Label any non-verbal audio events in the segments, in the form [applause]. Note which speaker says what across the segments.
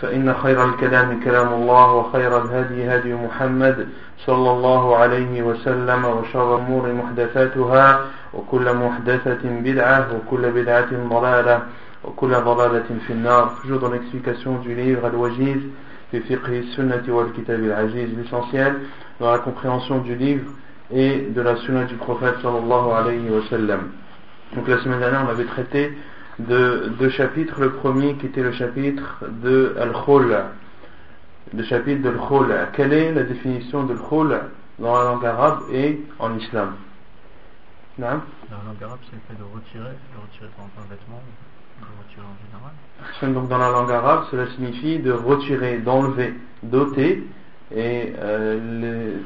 Speaker 1: فإن خير الكلام كلام الله وخير الهدي هدي محمد صلى الله عليه وسلم وشر الأمور محدثاتها وكل محدثة بدعة وكل بدعة ضلالة وكل ضلالة في النار. جود l'explication du الوجيز في فقه السنة والكتاب العزيز l'essentiel dans la compréhension du livre et de la sunna du prophète صلى الله عليه وسلم donc la semaine dernière on avait traité de deux chapitres. Le premier qui était le chapitre de Al-Khul, le chapitre de Al-Khul. Quelle est la définition de Al-Khul dans la langue arabe et en islam?
Speaker 2: Non Dans la langue arabe, c'est le fait de retirer, de retirer par exemple un vêtement, de retirer en général.
Speaker 1: Donc dans la langue arabe, cela signifie de retirer, d'enlever, d'ôter. Et euh,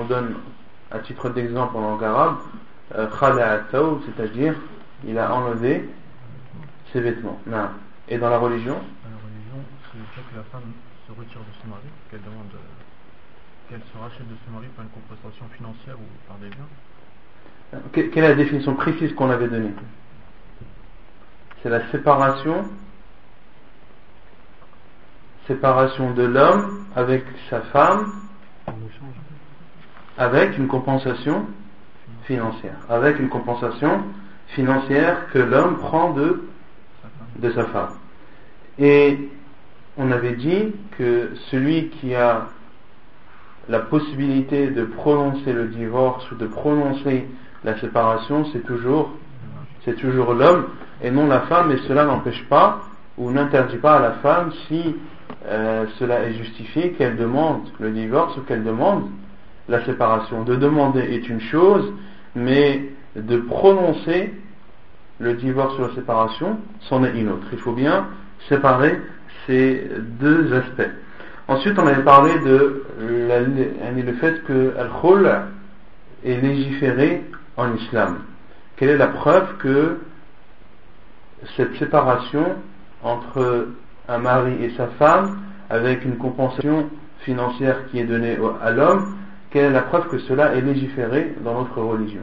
Speaker 1: on donne à titre d'exemple en langue arabe, euh, c'est-à-dire il a enlevé ses vêtements. Non. Et dans la religion
Speaker 2: Dans la religion, c'est le fait que la femme se retire de son mari, qu'elle demande qu'elle se rachète de son mari par une compensation financière ou par des biens.
Speaker 1: Quelle est la définition précise qu'on avait donnée? C'est la séparation séparation de l'homme avec sa femme avec une compensation financière. Avec une compensation financière que l'homme prend de de sa femme. Et on avait dit que celui qui a la possibilité de prononcer le divorce ou de prononcer la séparation, c'est toujours, l'homme et non la femme, et cela n'empêche pas ou n'interdit pas à la femme si euh, cela est justifié qu'elle demande le divorce ou qu'elle demande la séparation. De demander est une chose, mais de prononcer le divorce ou la séparation, c'en est une autre. Il faut bien séparer ces deux aspects. Ensuite, on avait parlé de le fait que Al-Khul est légiféré en islam. Quelle est la preuve que cette séparation entre un mari et sa femme, avec une compensation financière qui est donnée à l'homme, quelle est la preuve que cela est légiféré dans notre religion?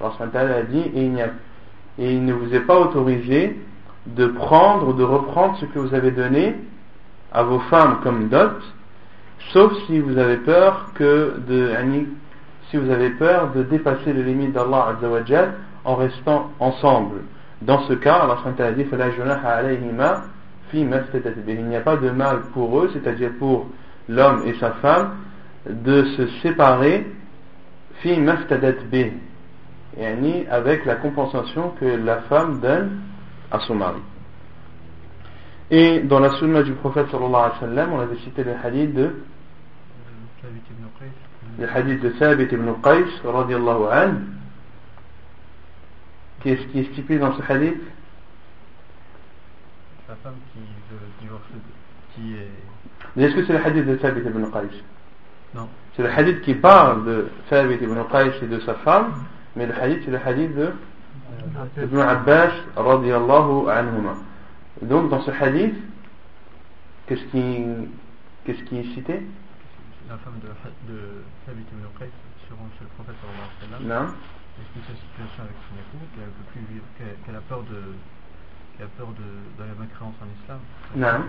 Speaker 1: Alors, a dit et il, ne vous est pas autorisé de prendre ou de reprendre ce que vous avez donné à vos femmes comme dot, sauf si vous avez peur que de si vous avez peur de dépasser les limites d'Allah en restant ensemble. Dans ce cas, Allah a dit il n'y a pas de mal pour eux, c'est-à-dire pour l'homme et sa femme, de se séparer fi avec la compensation que la femme donne à son mari. Et dans la sunna du prophète sallallahu alayhi wa sallam, on avait cité le hadith de le hadith de Thabit ibn Qais radiallahu anhu qui est, qui est stipulé dans ce hadith?
Speaker 2: La femme qui veut divorcer qui
Speaker 1: est... Est-ce que c'est le hadith de Thabit ibn Qais?
Speaker 2: Non.
Speaker 1: C'est le hadith qui parle de Thabit ibn Qais et de sa femme? Mais le hadith c'est le hadith de Ibn Abbas radiallahu anhuma. Donc dans ce hadith, qu'est-ce qui, qu'est-ce qui est cité?
Speaker 2: La femme de, de Thabit ibn Qais se rend chez le prophète sallallahu alayhi wa sallam,
Speaker 1: Non.
Speaker 2: explique sa situation avec son époux, qu'elle peut plus vivre, qu'elle a peur de, qu'elle a peur de, de la en islam,
Speaker 1: Non.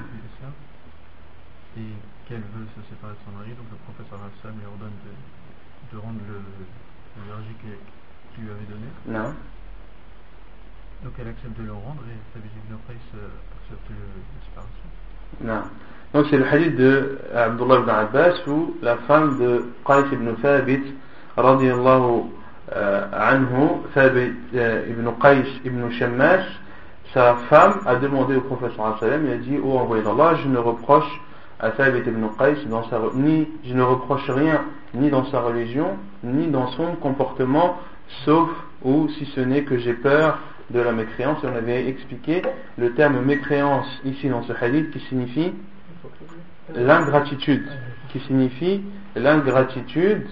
Speaker 2: et qu'elle veut se séparer de son mari, donc le prophète sallallahu alayhi wa sallam lui ordonne de, de rendre le, le verger qu'il qu'il lui avait donné.
Speaker 1: Non.
Speaker 2: Donc elle accepte de le rendre et Thabit ibn Qais accepte le.
Speaker 1: Non. Donc c'est le hadith de Abdullah ibn Abbas où la femme de Qais ibn Thabit radiallahu euh, anhu, Thabit euh, ibn Qais ibn Shammas, sa femme a demandé au prophète sallam, il a dit, oh envoyé d'Allah, je ne reproche à Thabit ibn Qais dans sa, ni, je ne reproche rien, ni dans sa religion, ni dans son comportement, sauf ou si ce n'est que j'ai peur de la mécréance. On avait expliqué le terme mécréance ici dans ce hadith qui signifie l'ingratitude, qui signifie l'ingratitude.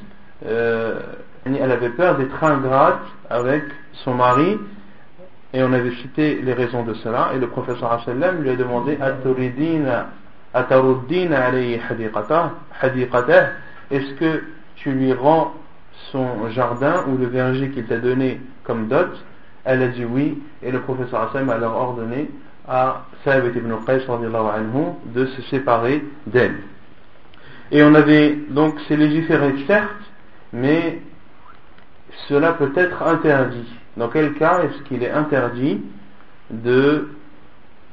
Speaker 1: euh, elle avait peur d'être ingrate avec son mari, et on avait cité les raisons de cela, et le professeur lui a demandé Est-ce que tu lui rends son jardin ou le verger qu'il t'a donné comme dot Elle a dit oui, et le professeur sallam a alors ordonné à Thabit ibn Qais de se séparer d'elle. Et on avait donc c'est légiféré certes, mais cela peut être interdit. Dans quel cas est-ce qu'il est interdit de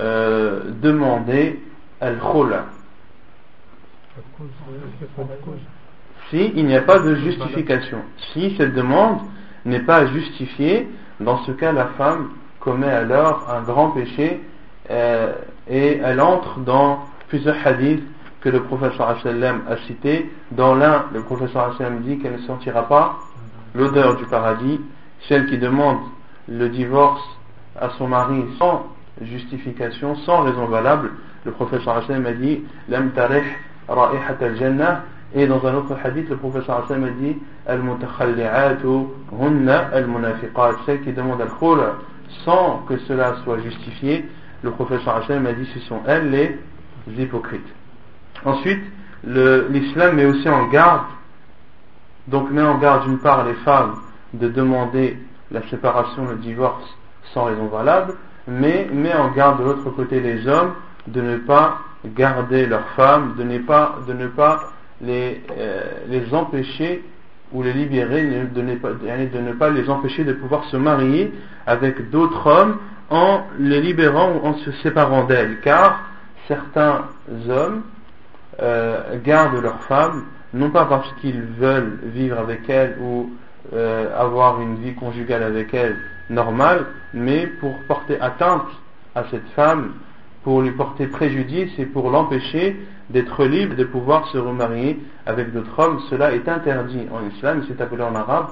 Speaker 1: euh, demander al-khula? Si n'y a pas de justification. Si cette demande n'est pas justifiée, dans ce cas la femme commet alors un grand péché euh, et elle entre dans plusieurs hadiths que le professeur a cités. Dans l'un, le professeur sallam dit qu'elle ne sentira pas l'odeur du paradis, celle qui demande le divorce à son mari sans justification, sans raison valable, le professeur a dit Lam tarih al-jannah et dans un autre hadith, le professeur sallam a dit Al-mutakhalli'atu hunna al-munafiqat qui demandent al-khul sans que cela soit justifié, le professeur sallam a dit ce sont elles les hypocrites. Ensuite, l'islam met aussi en garde donc met en garde d'une part les femmes de demander la séparation, le divorce sans raison valable, mais met en garde de l'autre côté les hommes de ne pas garder leurs femmes, de ne pas, de ne pas les, euh, les empêcher ou les libérer, de ne, pas, de ne pas les empêcher de pouvoir se marier avec d'autres hommes en les libérant ou en se séparant d'elles, car certains hommes euh, gardent leurs femmes non pas parce qu'ils veulent vivre avec elles ou euh, avoir une vie conjugale avec elles normale, mais pour porter atteinte à cette femme, pour lui porter préjudice et pour l'empêcher d'être libre de pouvoir se remarier avec d'autres hommes. Cela est interdit en islam, c'est appelé en arabe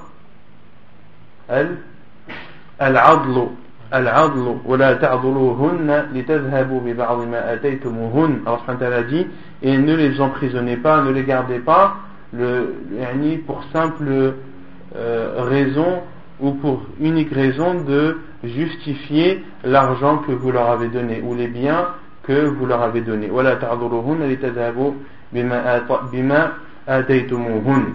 Speaker 1: al al-adlu al-adlu ولا تعضلوهن لتذهبوا ببعض ما آتيتموهن Allah subhanahu wa ta'ala dit et ne les emprisonnez pas ne les gardez pas le, yani pour simple euh, raison ou pour unique raison de justifier l'argent que vous leur avez donné ou les biens que vous leur avez donnés ولا تعضلوهن لتذهبوا بما بما آتيتموهن.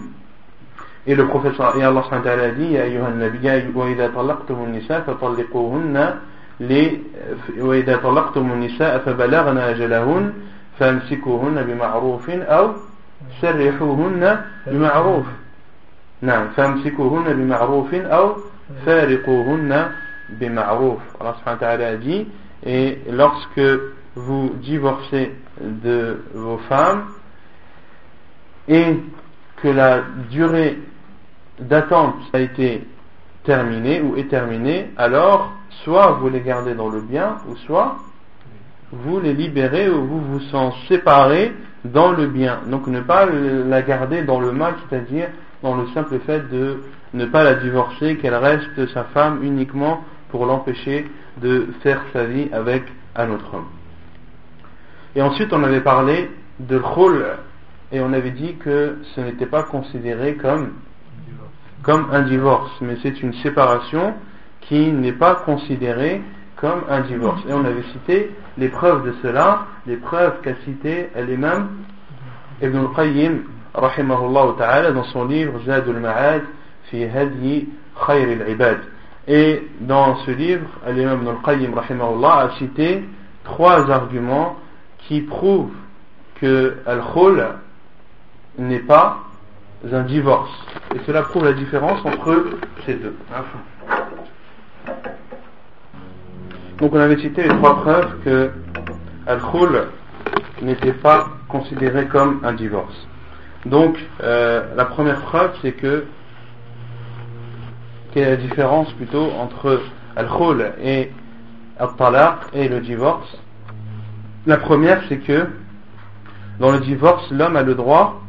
Speaker 1: Et le professeur, et Allah ta'ala dit, يا أيها النبي وإذا طلقتم النساء فطلقوهن ل وإذا طلقتم النساء فبلغن أجلهن فامسكوهن بمعروف أو سرحوهن بمعروف. نعم فامسكوهن بمعروف أو فارقوهن بمعروف. Allah subhanahu wa ta'ala dit et lorsque vous divorcez de vos femmes et que la durée d'attente a été terminée ou est terminée, alors soit vous les gardez dans le bien, ou soit vous les libérez ou vous vous en séparez dans le bien. Donc ne pas la garder dans le mal, c'est-à-dire dans le simple fait de ne pas la divorcer, qu'elle reste sa femme uniquement pour l'empêcher de faire sa vie avec un autre homme. Et ensuite on avait parlé de khul et on avait dit que ce n'était pas considéré comme comme un divorce, mais c'est une séparation qui n'est pas considérée comme un divorce. Et on avait cité les preuves de cela, les preuves qu'a cité l'imam Ibn al-Qayyim rahimahullah ta'ala, dans son livre Zadul Ma'ad fi Hadi Khayr al-Ibad. Et dans ce livre, l'imam Ibn al-Qayyim rahimahullah a cité trois arguments qui prouvent que al-khul n'est pas un divorce. Et cela prouve la différence entre ces deux. Donc on avait cité les trois preuves que al-khul n'était pas considéré comme un divorce. Donc euh, la première preuve c'est que quelle est la différence plutôt entre al-khul et al-talaq et le divorce? La première c'est que dans le divorce l'homme a le droit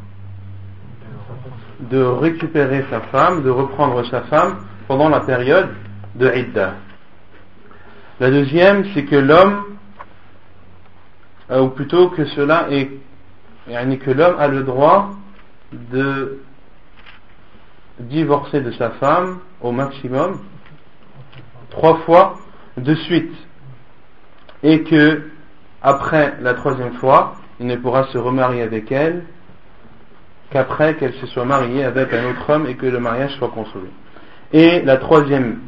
Speaker 1: de récupérer sa femme, de reprendre sa femme pendant la période de Idda. La deuxième, c'est que l'homme, euh, ou plutôt que cela est, que l'homme a le droit de divorcer de sa femme au maximum trois fois de suite et que après la troisième fois il ne pourra se remarier avec elle qu'après qu'elle se soit mariée avec un autre homme et que le mariage soit consommé. Et la troisième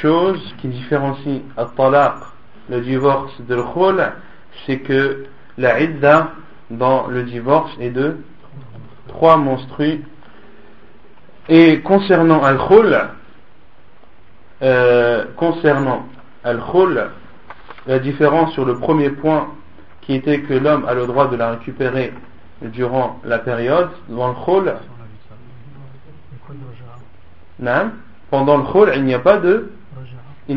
Speaker 1: chose qui différencie al-talaq, le divorce de l'khul, c'est que la idda dans le divorce est de trois monstrues. Et concernant al-khul, euh, concernant al-khul, la différence sur le premier point qui était que l'homme a le droit de la récupérer durant la période, dans le khul, pendant le khul, il n'y a pas de il.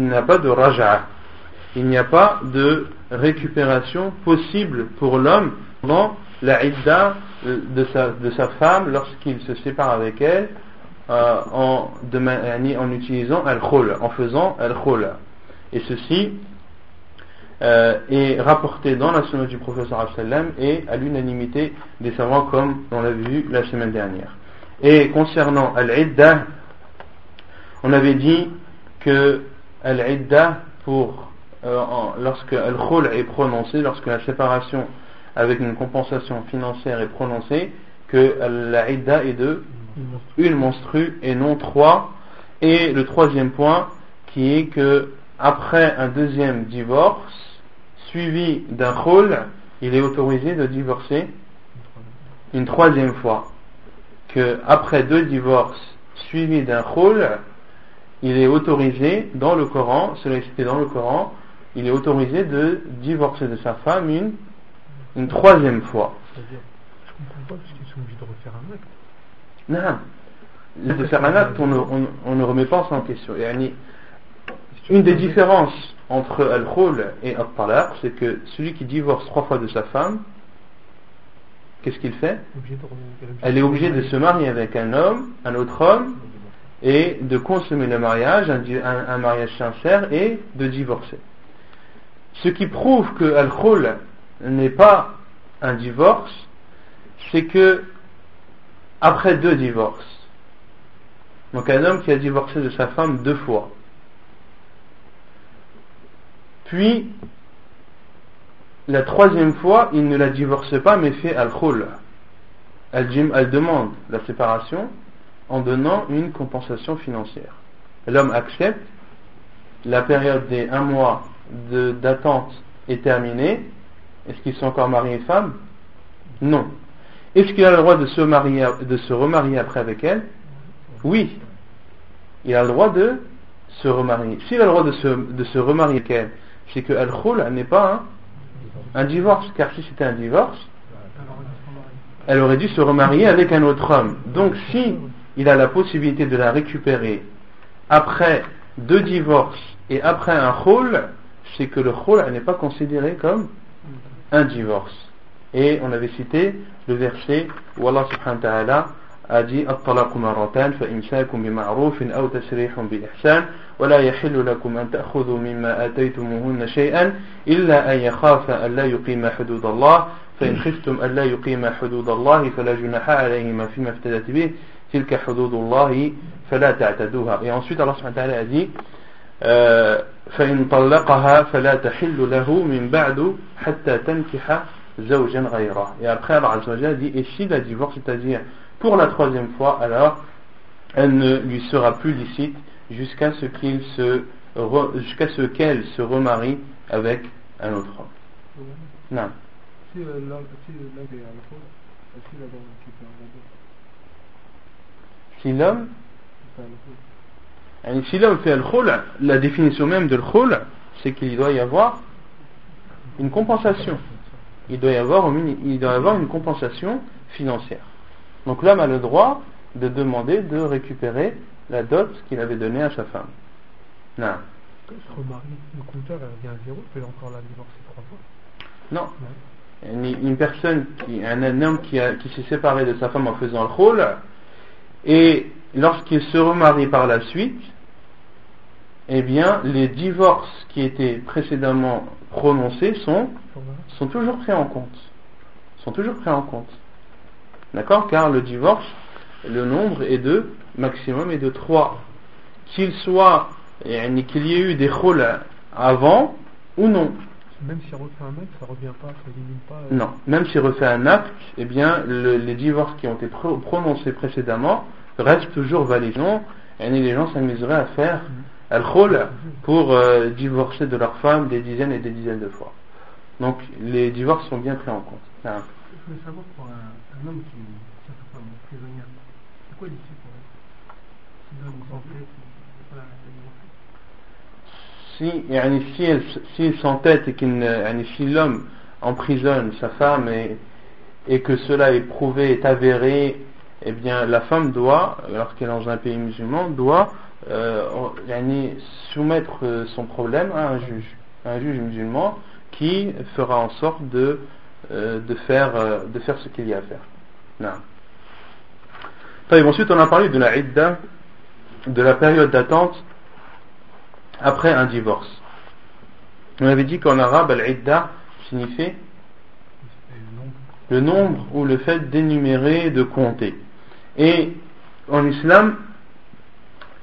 Speaker 1: Il n'y a pas de récupération possible pour l'homme pendant la idda de sa, de sa femme lorsqu'il se sépare avec elle euh, en, en utilisant al-khul, en faisant al-khul. Et ceci euh, est rapporté dans la sunna du professeur sallam et à l'unanimité des savants comme on l'a vu la semaine dernière. Et concernant al-idda, on avait dit que al-idda pour euh, lorsque al-khul est prononcé, lorsque la séparation avec une compensation financière est prononcée, que la idda est de une monstrue et non trois. Et le troisième point qui est que après un deuxième divorce, suivi d'un khul, il est autorisé de divorcer une troisième fois. Que après deux divorces suivis d'un khul, il est autorisé dans le Coran, cela est cité dans le Coran, il est autorisé de divorcer de sa femme une, une troisième fois. C'est-à-dire, je comprends pas parce qu'ils sont obligés de refaire un acte. Non. De faire un acte, on ne, remet pas ça en question. Une des différences entre al-khul et al-talaq, c'est que celui qui divorce trois fois de sa femme, qu'est-ce qu'il fait? Elle est obligée de se marier avec un homme, un autre homme, et de consommer le mariage, un, mariage sincère, et de divorcer. Ce qui prouve que al-khul n'est pas un divorce, c'est que après deux divorces, donc un homme qui a divorcé de sa femme deux fois, puis, la troisième fois, il ne la divorce pas, mais fait al-khul. Elle, elle demande la séparation en donnant une compensation financière. L'homme accepte, la période des un mois d'attente est terminée. Est-ce qu'ils sont encore mariés femme Non. Est-ce qu'il a le droit de se, marier, de se remarier après avec elle? Oui. Il a le droit de se remarier. S'il a le droit se, de se remarier avec elle, c'est que Al-Khul n'est pas un, divorce, car si c'était un divorce, elle aurait dû se remarier avec un autre homme. Donc si il a la possibilité de la récupérer après deux divorces et après un khul, c'est que le khul n'est pas considéré comme un divorce. Et on avait cité le verset où Allah subhanahu wa ta'ala a dit الطلاق مرتان فإمساك بمعروف أو تسريح بإحسان ولا يحل لكم أن تأخذوا مما آتيتموهن شيئا إلا أن يخاف أن لا يقيم حدود الله فإن [laughs] خفتم أن لا يقيم حدود الله فلا جناح عليهما فيما افتدت به تلك حدود الله فلا تعتدوها. Et ensuite Allah subhanahu wa ta'ala a dit فإن طلقها فلا تحل له من بعد حتى تنكح زوجا غيره. Et après Allah azza wa dit et si la divorce c'est-à-dire pour la troisième fois, alors elle ne lui sera plus licite jusqu'à ce qu'il se jusqu'à ce qu'elle se remarie avec un autre homme. Non. Si l'homme si l'homme fait le khul, la définition même de khul, c'est qu'il doit y avoir une compensation. Il doit y avoir, il doit y avoir une compensation financière. Donc l'homme a le droit de demander de récupérer la dot qu'il avait donnée à sa femme. Non.
Speaker 3: le compteur revient à zéro, peut encore la divorcer trois fois
Speaker 1: Non. Une, personne, qui, un, homme qui, qui s'est séparé de sa femme en faisant le rôle, et lorsqu'il se remarie par la suite, eh bien, les divorces qui étaient précédemment prononcés sont, sont toujours pris en compte. Sont toujours pris en compte. D'accord Car le divorce, le nombre est de, maximum est de trois. Qu'il soit, qu'il y ait eu des khouls avant ou non.
Speaker 3: Même s'il refait un acte, ça revient pas, ça élimine pas.
Speaker 1: Euh, non, même s'il refait un acte, eh bien, les divorces qui ont été prononcés précédemment restent toujours valides. Et les gens s'amuseraient à faire mm. al-khul pour euh, divorcer de leur femme des dizaines et des dizaines de fois. Donc, les divorces sont bien pris en compte.
Speaker 3: Je voulais savoir pour un, un homme qui est sa femme prisonnière, c'est quoi l'issue pour elle S'il donne
Speaker 1: si, si, elle, s'il s'entête et qu'il si l'homme emprisonne sa femme et, et que cela est prouvé, est avéré, eh bien la femme doit, lorsqu'elle est dans un pays musulman, doit euh, soumettre son problème à un juge, un juge musulman qui fera en sorte de euh, de, faire, euh, de faire ce qu'il y a à faire. Non. ensuite, on a parlé de la idda, de la période d'attente après un divorce. On avait dit qu'en arabe, l'idda signifie le nombre ou le fait d'énumérer, de compter. Et en islam,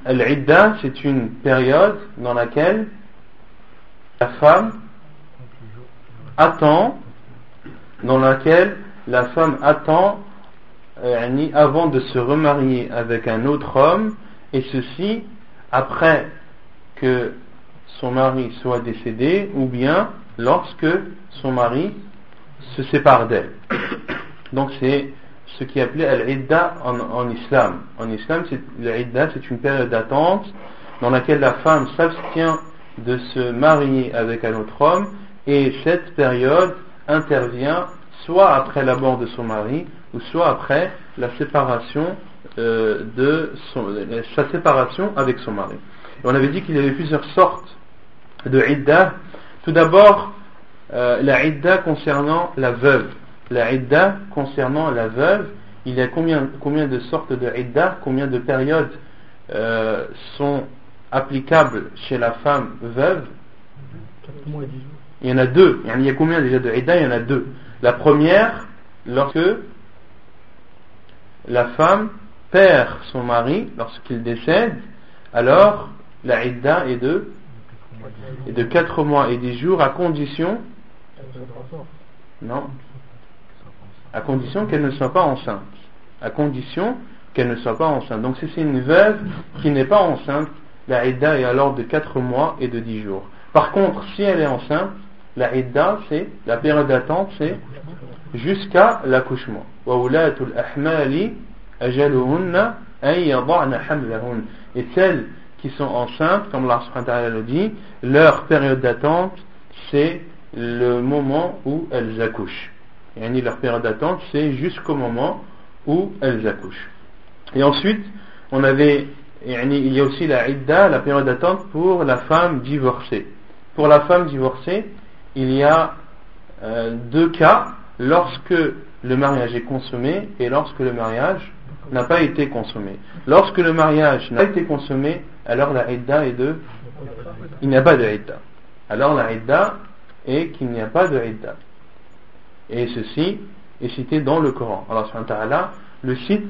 Speaker 1: l'idda, c'est une période dans laquelle la femme attend dans laquelle la femme attend euh, avant de se remarier avec un autre homme, et ceci après que son mari soit décédé, ou bien lorsque son mari se sépare d'elle. Donc c'est ce qui est appelé al-idda en, islam. En islam, l'idda c'est une période d'attente dans laquelle la femme s'abstient de se marier avec un autre homme, et cette période intervient soit après la mort de son mari ou soit après la séparation euh, de son, sa séparation avec son mari. Et on avait dit qu'il y avait plusieurs sortes de idda. Tout d'abord, euh, la idda concernant la veuve. La idda concernant la veuve, il y a combien, combien de sortes de idda, combien de périodes euh, sont applicables chez la femme veuve? Il y en a deux. Il y a combien déjà de Idda Il y en a deux. La première, lorsque la femme perd son mari, lorsqu'il décède, alors la Idda est de, est de 4 mois et 10 jours à condition non à condition qu'elle ne soit pas enceinte. À condition qu'elle ne soit pas enceinte. Donc si c'est une veuve qui n'est pas enceinte. La Idda est alors de 4 mois et de 10 jours. Par contre si elle est enceinte la idda, c'est, la période d'attente, c'est jusqu'à l'accouchement. Et celles qui sont enceintes, comme Allah le dit, leur période d'attente, c'est le moment où elles accouchent. Et leur période d'attente, c'est jusqu'au moment où elles accouchent. Et ensuite, on avait, il y a aussi la idda, la période d'attente pour la femme divorcée. Pour la femme divorcée, il y a euh, deux cas lorsque le mariage est consommé et lorsque le mariage n'a pas été consommé. Lorsque le mariage n'a pas été consommé, alors la idda est de... Il n'y a pas de idda. Alors la idda est qu'il n'y a pas de idda. Et ceci est cité dans le Coran. Alors ta'ala le cite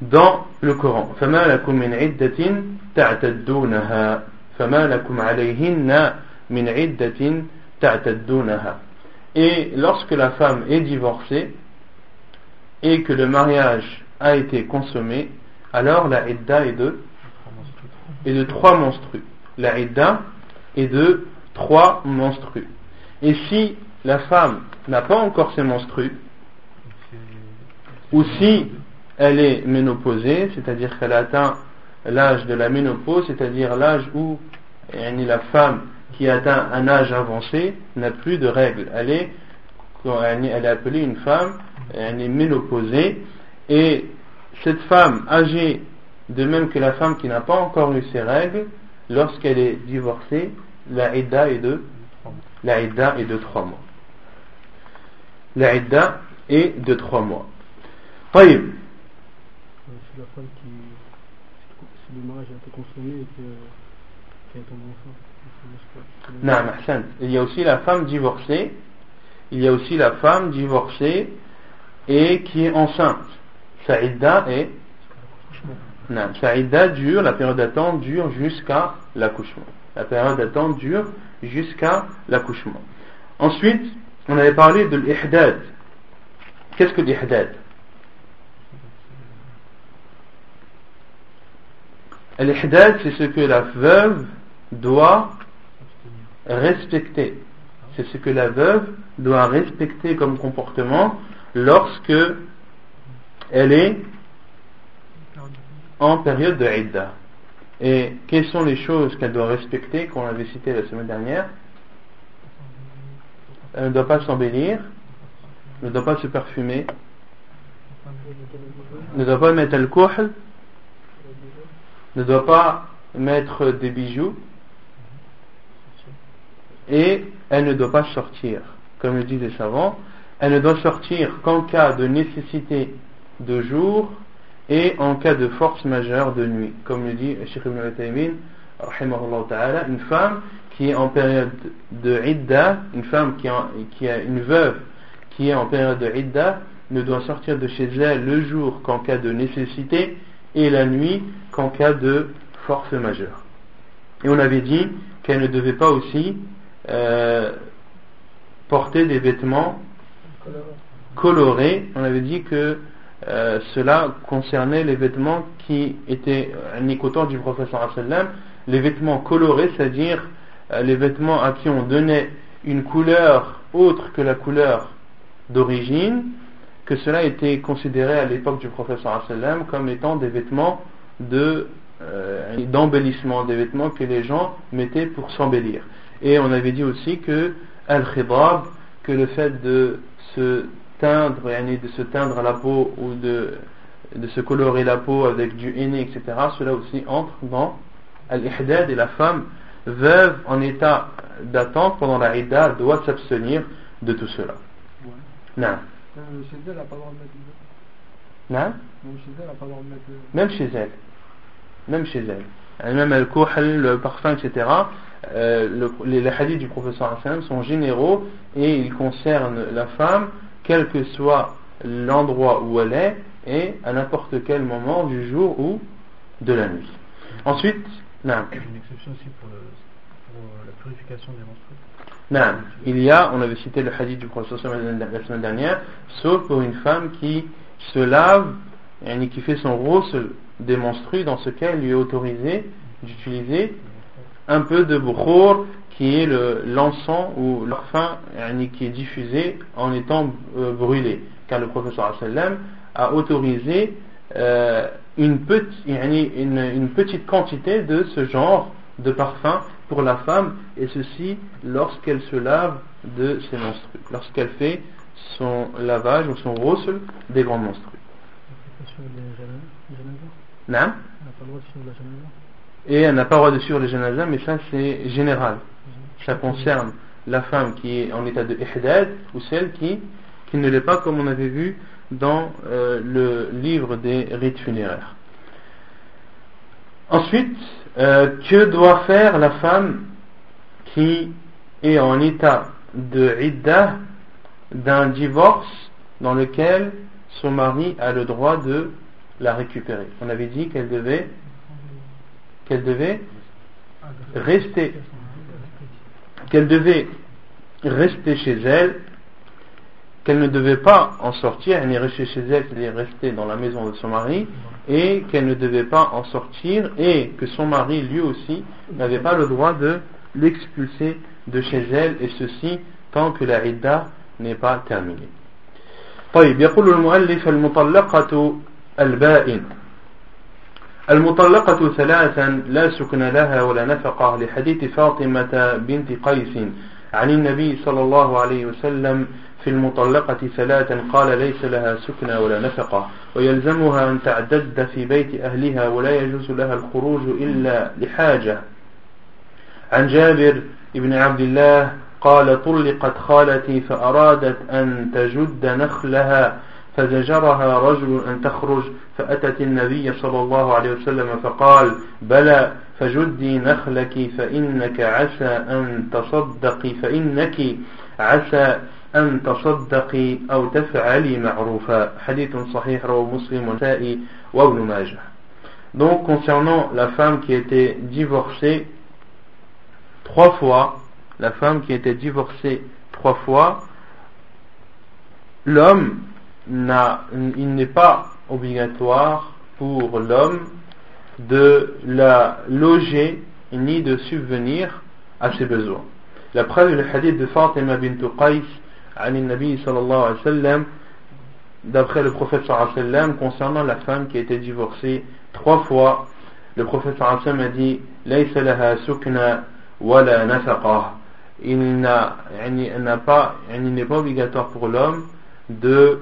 Speaker 1: dans le Coran. فما لكم من عدة تعتدونها فما لكم عليهن من عدة et lorsque la femme est divorcée et que le mariage a été consommée, alors la idda est de, est de trois monstrues. La idda est de trois monstrues. Et si la femme n'a pas encore ses menstrues, ou si elle est ménopausée, c'est-à-dire qu'elle atteint l'âge de la ménopause, c'est-à-dire l'âge où la femme qui atteint un âge avancé n'a plus de règles. Elle est, appelée une femme, elle est ménopausée, et cette femme âgée, de même que la femme qui n'a pas encore eu ses règles, lorsqu'elle est divorcée, la idda est de la idda est de 3 mois. La idda est de 3 mois.
Speaker 3: Taïb. C'est la femme qui. Si le mariage a été consommé et qu'elle tombe enceinte
Speaker 1: il y a aussi la femme divorcée il y a aussi la femme divorcée et qui est enceinte sa idda est non, sa idda dure, la période d'attente dure jusqu'à l'accouchement. La période d'attente dure jusqu'à l'accouchement. Ensuite, on avait parlé de l'ihdad. Qu'est-ce que l'ihdad? L'ihdad, c'est ce que la veuve doit respecter. C'est ce que la veuve doit respecter comme comportement lorsque elle est en période de idda. Et quelles sont les choses qu'elle doit respecter qu'on avait cité la semaine dernière? Elle ne doit pas s'embellir, ne doit pas se parfumer, ne doit pas mettre kohl, ne doit pas mettre des bijoux et elle ne doit pas sortir. Comme le disent les savants, elle ne doit sortir qu'en cas de nécessité de jour et en cas de force majeure de nuit. Comme le dit Sheikh Ibn Taymin, une femme qui est en période de idda, une femme qui a, qui une veuve qui est en période de idda, ne doit sortir de chez elle le jour qu'en cas de nécessité et la nuit qu'en cas de force majeure. Et on avait dit qu'elle ne devait pas aussi euh, porter des vêtements colorés. On avait dit que euh, cela concernait les vêtements qui étaient nicotant du professeur sallam, les vêtements colorés, c'est-à-dire euh, les vêtements à qui on donnait une couleur autre que la couleur d'origine, que cela était considéré à l'époque du professeur sallam comme étant des vêtements de euh, d'embellissement, des vêtements que les gens mettaient pour s'embellir. Et on avait dit aussi que al-khidab, que le fait de se teindre, de se teindre la peau ou de, de se colorer la peau avec du henné, etc., cela aussi entre dans al-ihdad et la femme veuve en état d'attente pendant la idda doit s'abstenir de tout cela. Non. Non Même chez elle. Même chez elle. Même le le parfum, etc. Euh, les, hadiths du professeur Hassan sont généraux et ils concernent la femme quel que soit l'endroit où elle est et à n'importe quel moment du jour ou de la nuit. Ensuite,
Speaker 2: non. Une exception aussi pour, la purification des menstrues?
Speaker 1: Non, il y a, on avait cité le hadith du professeur la semaine dernière, sauf pour une femme qui se lave et qui fait son rose des menstrues dans ce cas il lui est autorisé d'utiliser un peu de brouur qui est l'encens ou l'orphin qui est diffusé en étant euh, brûlé. Car le professeur a autorisé euh, une, une, petite quantité de ce genre de parfum pour la femme, et ceci lorsqu'elle se lave de ses menstrues, lorsqu'elle fait son lavage ou son rose des grands menstrues. Non Et elle n'a pas le droit de suivre les janazas, mais ça c'est général ça concerne la femme qui est en état de ihdad ou celle qui, qui ne l'est pas comme on avait vu dans euh, le livre des rites funéraires. Ensuite, euh, que doit faire la femme qui est en état de iddah d'un divorce dans lequel son mari a le droit de la récupérer On avait dit qu'elle devait qu'elle devait rester qu'elle devait rester chez elle qu'elle ne devait pas en sortir, elle est restée chez elle, elle est restée dans la maison de son mari, et qu'elle ne devait pas en sortir, et que son mari lui aussi n'avait pas le droit de l'expulser de chez elle, et ceci tant que la idda n'est pas terminée. طيب يقول المؤلف المطلقة البائن. المطلقة ثلاثا لا سكن لها ولا نفقة لحديث فاطمة بنت قيس عن النبي صلى الله عليه وسلم في المطلقة ثلاثا قال ليس لها سكنى ولا نفقة ويلزمها أن تعتد في بيت أهلها ولا يجوز لها الخروج إلا لحاجة. عن جابر بن عبد الله قال طلقت خالتي فأرادت أن تجد نخلها فزجرها رجل أن تخرج فأتت النبي صلى الله عليه وسلم فقال بلى فجدي نخلك فإنك عسى أن تصدقي فإنك عسى أن تصدقي أو تفعلي معروفا. حديث صحيح رواه مسلم والنسائي وابن ماجه. Donc concernant la femme qui était divorcée trois fois, la femme qui était divorcée trois fois, l'homme il n'est pas obligatoire pour l'homme de la loger ni de subvenir à ses besoins. La preuve est le hadith de Fatima bint Qais Nabi sallallahu alayhi wa sallam d'après le prophète sallallahu alayhi wa sallam concernant la femme qui a été divorcée trois fois le prophète sallallahu alayhi wa sallam a dit laha sukna il n'a pas il n'est pas obligatoire pour l'homme de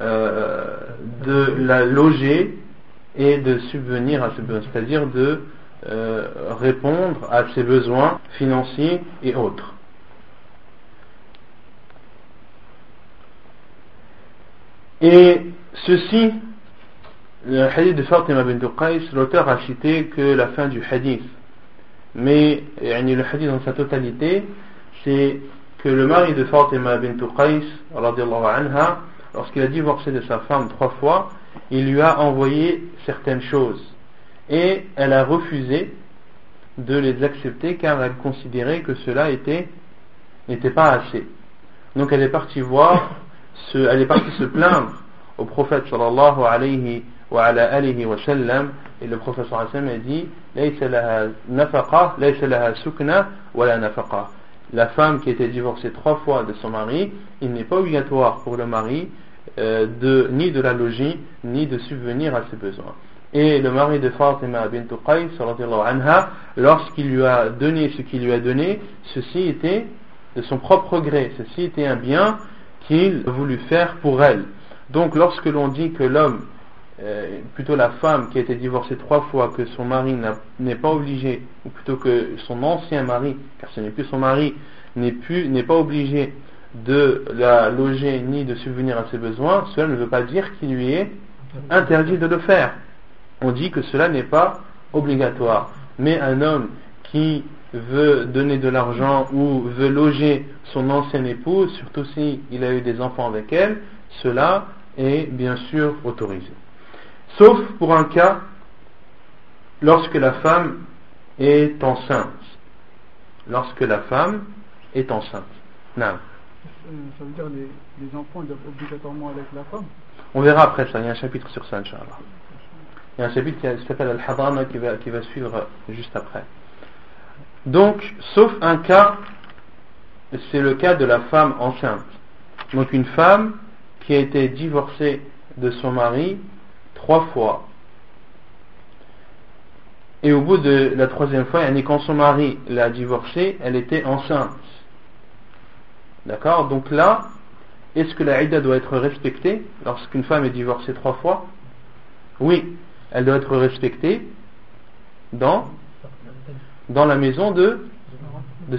Speaker 1: euh, de la loger et de subvenir à ses besoins, c'est-à-dire de euh, répondre à ses besoins financiers et autres. Et ceci, le hadith de Fatima bint Qais, l'auteur a cité que la fin du hadith. Mais le hadith dans sa totalité, c'est que le mari de Fatima bint Qais, anha, lorsqu'il a divorcé de sa femme trois fois, il lui a envoyé certaines choses. Et elle a refusé de les accepter car elle considérait que cela était n'était pas assez. Donc elle est partie voir, elle est partie se plaindre au prophète sallallahu alayhi wa wa sallam et le prophète sallallahu alayhi wa sallam a dit la femme qui était divorcée trois fois de son mari, il n'est pas obligatoire pour le mari euh, de, ni de la loger, ni de subvenir à ses besoins. Et le mari de Fatima bint Qais, anha, lorsqu'il lui a donné ce qu'il lui a donné, ceci était de son propre gré, ceci était un bien qu'il a faire pour elle. Donc lorsque l'on dit que l'homme, euh, plutôt la femme qui a été divorcée trois fois, que son mari n'est pas obligé, ou plutôt que son ancien mari, car ce n'est plus son mari, n'est pas obligé de la loger ni de subvenir à ses besoins, cela ne veut pas dire qu'il lui est interdit de le faire. On dit que cela n'est pas obligatoire. Mais un homme qui veut donner de l'argent ou veut loger son ancienne épouse, surtout s'il a eu des enfants avec elle, cela est bien sûr autorisé. Sauf pour un cas lorsque la femme est enceinte. Lorsque la femme est enceinte.
Speaker 3: Euh, ça veut dire les, les enfants doivent obligatoirement avec la femme
Speaker 1: On verra après ça, il y a un chapitre sur ça, Inch'Allah. Il y a un chapitre qui s'appelle Al-Hadana qui va, qui va suivre juste après. Donc, sauf un cas, c'est le cas de la femme enceinte. Donc une femme qui a été divorcée de son mari trois fois. Et au bout de la troisième fois, quand son mari l'a divorcée, elle était enceinte. D'accord Donc là, est-ce que la Aïda doit être respectée lorsqu'une femme est divorcée trois fois? Oui, elle doit être respectée dans, la maison de,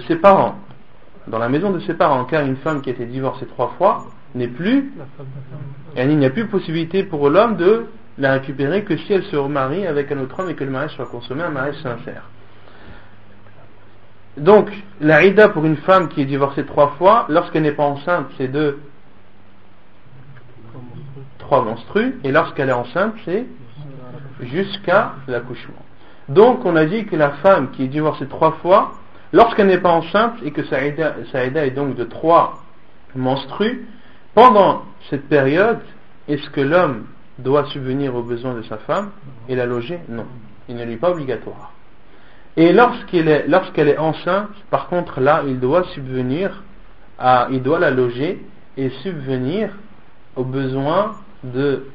Speaker 1: ses parents. Dans la maison de ses parents, car une femme qui a été divorcée trois fois n'est plus, il n'y a plus possibilité pour l'homme de la récupérer que si elle se remarie avec un autre homme et que le mariage soit consommé, un mariage sincère. Donc, la ida pour une femme qui est divorcée trois fois, lorsqu'elle n'est pas enceinte, c'est de trois menstrues, et lorsqu'elle est enceinte, c'est jusqu'à l'accouchement. Donc, on a dit que la femme qui est divorcée trois fois, lorsqu'elle n'est pas enceinte et que sa ida, est donc de trois menstrue, pendant cette période, est-ce que l'homme doit subvenir aux besoins de sa femme et la loger? Non, il ne lui est pas obligatoire. Et lorsqu'elle est, lorsqu'elle est enceinte, par contre là, il doit subvenir à, il doit la loger et subvenir aux besoins de,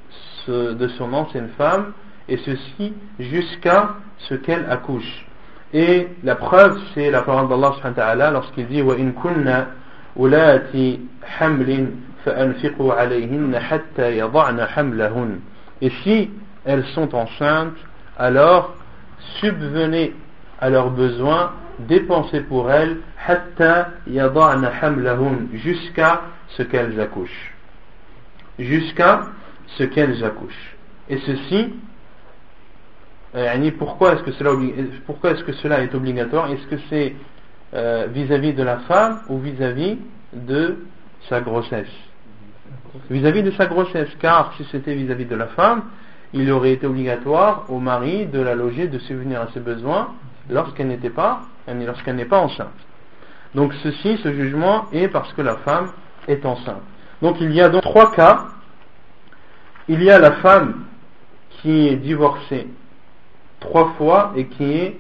Speaker 1: de son ancienne femme, et ceci jusqu'à ce qu'elle accouche. Et la preuve, c'est la parole d'Allah subhanahu wa ta'ala lorsqu'il dit وَإِن كُنَّ أُولَاتِ حَمْلٍ فَأَنْفِقُوا عَلَيْهِنَّ حَتَّى يَضَعْنَ حَمْلَهُنَّ Et si elles sont enceintes, alors subvenez à leurs besoins, dépenser pour elles, jusqu'à ce qu'elles accouchent. Jusqu'à ce qu'elles accouchent. Et ceci, euh, pourquoi est-ce que cela, pourquoi est-ce que cela est obligatoire? Est-ce que c'est euh, vis-à-vis de la femme ou vis-à-vis de sa grossesse? Vis-à-vis -vis de sa grossesse, car si c'était vis-à-vis de la femme, il aurait été obligatoire au mari de la loger, de subvenir à ses besoins, lorsqu'elle n'était pas, lorsqu'elle n'est pas enceinte. Donc ceci, ce jugement est parce que la femme est enceinte. Donc il y a donc trois cas. Il y a la femme qui est divorcée trois fois et qui est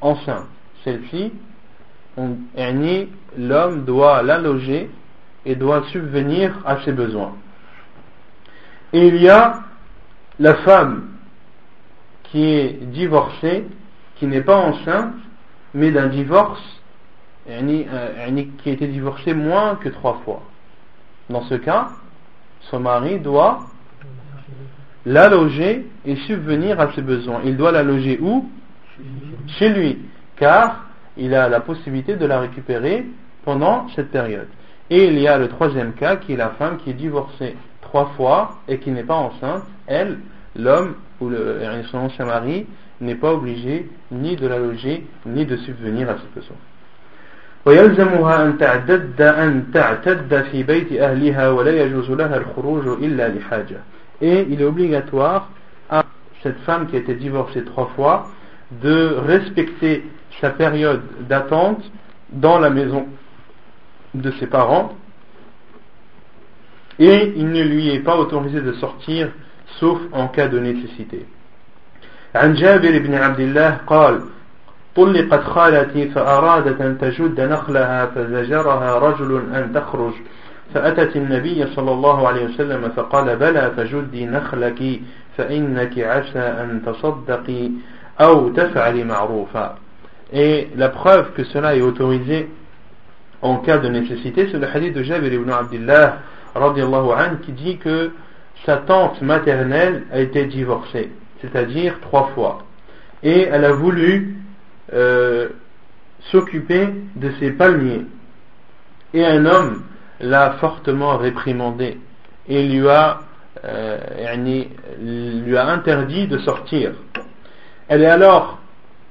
Speaker 1: enceinte. Celle-ci, l'homme doit la loger et doit subvenir à ses besoins. Et il y a la femme qui est divorcée, qui n'est pas enceinte, mais d'un divorce euh, qui a été divorcée moins que trois fois. Dans ce cas, son mari doit la loger et subvenir à ses besoins. Il doit la loger où? Chez lui, car il a la possibilité de la récupérer pendant cette période. Et il y a le troisième cas qui est la femme qui est divorcée trois fois et qui n'est pas enceinte. Elle, l'homme ou le, son ancien mari, n'est pas obligé ni de la loger ni de subvenir à ses besoins. Et il est obligatoire à cette femme qui a été divorcée trois fois de respecter sa période d'attente dans la maison de ses parents et il ne lui est pas autorisé de sortir sauf en cas de nécessité. عن جابر بن عبد الله قال طلقت خالتي فأرادت أن تجد نخلها فزجرها رجل أن تخرج فأتت النبي صلى الله عليه وسلم فقال بلى فجدي نخلك فإنك عسى أن تصدقي أو تفعلي معروفا Et la preuve que cela est autorisé en cas de nécessité, c'est le hadith de Jabir ibn Abdullah radiallahu anhu qui dit que sa tante maternelle a été divorcée, c'est-à-dire trois fois. Et elle a voulu euh, s'occuper de ses palmiers. Et un homme l'a fortement réprimandé et lui a, euh, lui a interdit de sortir. Elle est alors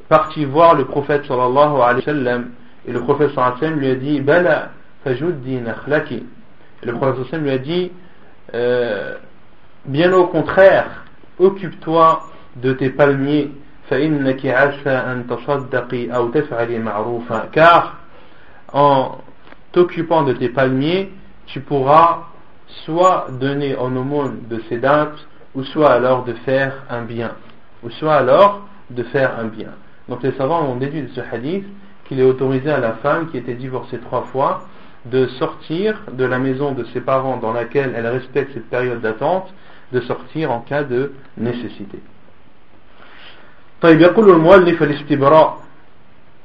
Speaker 1: partie voir le prophète sallallahu alayhi wa sallam et le prophète sallallahu alayhi wa sallam lui a dit Bala fajuddi nakhlaki. Le prophète sallallahu alayhi wa sallam lui a dit euh, Bien au contraire, occupe-toi de tes palmiers car en t'occupant de tes palmiers, tu pourras soit donner en aumône de ces dates, ou soit alors de faire un bien. Ou soit alors de faire un bien. Donc les savants ont déduit de ce hadith qu'il est autorisé à la femme qui était divorcée trois fois de sortir de la maison de ses parents dans laquelle elle respecte cette période d'attente, de sortir en cas de nécessité.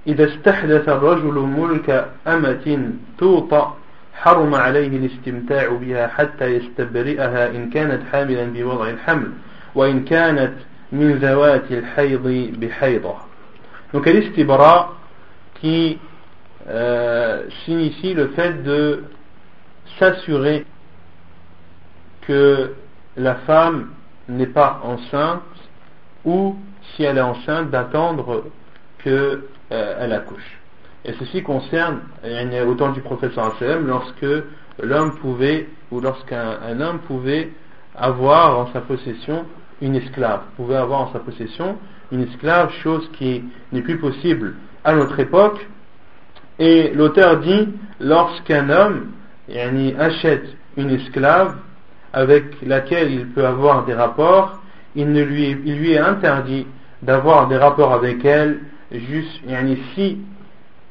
Speaker 1: إذا استحدث الرجل ملك أمة توطأ حرم عليه الاستمتاع بها حتى يستبرئها إن كانت حاملا بوضع الحمل وإن كانت من ذوات الحيض بحيضة Donc l'istibra qui euh, signifie le fait de s'assurer que la femme n'est pas enceinte ou si elle est enceinte d'attendre que euh, accouche. Et ceci concerne autant du prophète lorsque l'homme pouvait ou lorsqu'un homme pouvait avoir en sa possession une esclave, pouvait avoir en sa possession une esclave, chose qui n'est plus possible à notre époque. Et l'auteur dit, lorsqu'un homme achète une esclave avec laquelle il peut avoir des rapports, il, lui, il lui est interdit d'avoir des rapports avec elle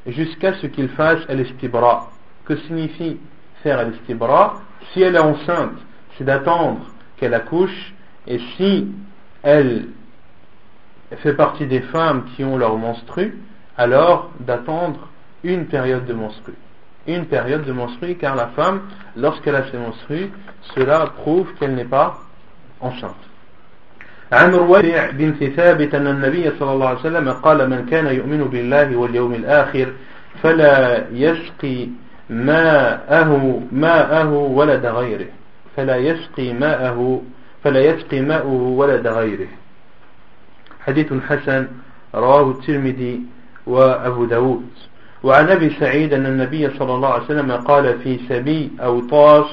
Speaker 1: jusqu'à ce qu'il fasse l'estibra. Que signifie faire l'estibra Si elle est enceinte, c'est d'attendre qu'elle accouche, et si elle fait partie des femmes qui ont leur menstru, alors d'attendre une période de menstru. Une période de menstru, car la femme, lorsqu'elle a ses menstrues, cela prouve qu'elle n'est pas enceinte.
Speaker 4: عن رويع بنت ثابت أن النبي صلى الله عليه وسلم قال من كان يؤمن بالله واليوم الآخر فلا يسقي ماءه ماءه ولد غيره. فلا يسقي ماءه فلا يسقي ماءه ولد غيره. حديث حسن رواه الترمذي وأبو داود. وعن أبي سعيد أن النبي صلى الله عليه وسلم قال في سبي أو طاس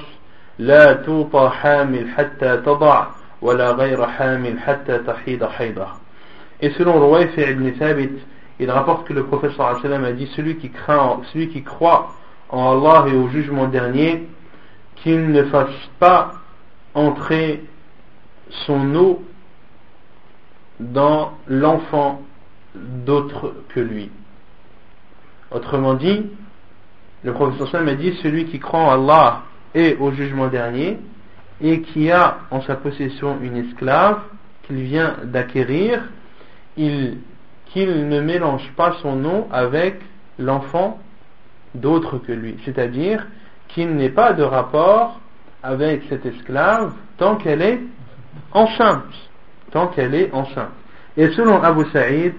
Speaker 4: لا توطى حامل حتى تضع ولا غير حامل حتى تحيد حيضة Et selon Ruwayfi ibn Thabit, il rapporte que le professeur sallam a dit celui qui craint, celui qui croit en Allah et au jugement dernier, qu'il ne fasse pas entrer son eau dans l'enfant d'autre que lui. Autrement dit, le professeur Sam a dit celui qui croit en Allah et au jugement dernier et qui a en sa possession une esclave qu'il vient d'acquérir, qu'il ne mélange pas son nom avec l'enfant d'autre que lui. C'est-à-dire qu'il n'ait pas de rapport avec cette esclave tant qu'elle est enceinte. Tant qu'elle est enceinte. Et selon Abu Saïd,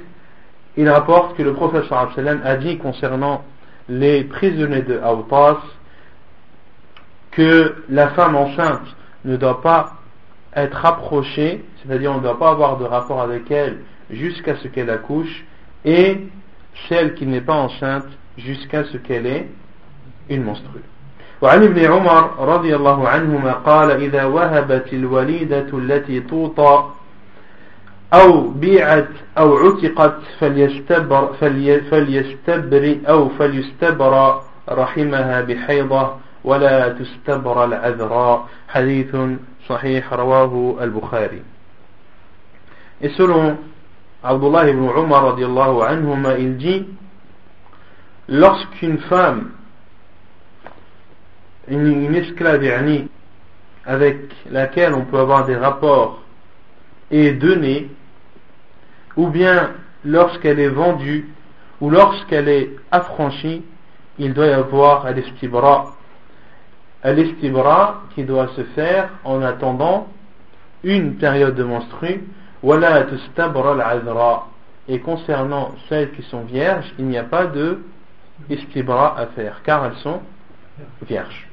Speaker 4: il rapporte que le professeur a dit concernant les prisonniers de Aoutas que la femme enceinte ne doit pas être approchée, c'est-à-dire on ne doit pas avoir de rapport avec elle jusqu'à ce qu'elle accouche, et celle qui n'est pas enceinte jusqu'à ce qu'elle ait une menstrue.
Speaker 1: وعن ابن عمر رضي الله عنهما قال إذا وهبت الوليدة التي توطى أو بيعت أو عتقت فليستبر فلي فليستبر أو فليستبر رحمها بحيضة ولا تستبر العذراء. حديث صحيح رواه البخاري. إسر عبد الله بن عمر رضي الله عنهما إلجي lorsqu'une femme une, une esclave يعني avec laquelle on peut avoir des rapports est donnée ou bien lorsqu'elle est vendue, ou lorsqu'elle est affranchie, il doit y avoir al-istibra. Al-istibra qui doit se faire en attendant une période de menstru. Et concernant celles qui sont vierges, il n'y a pas de istibra à faire, car elles sont vierges.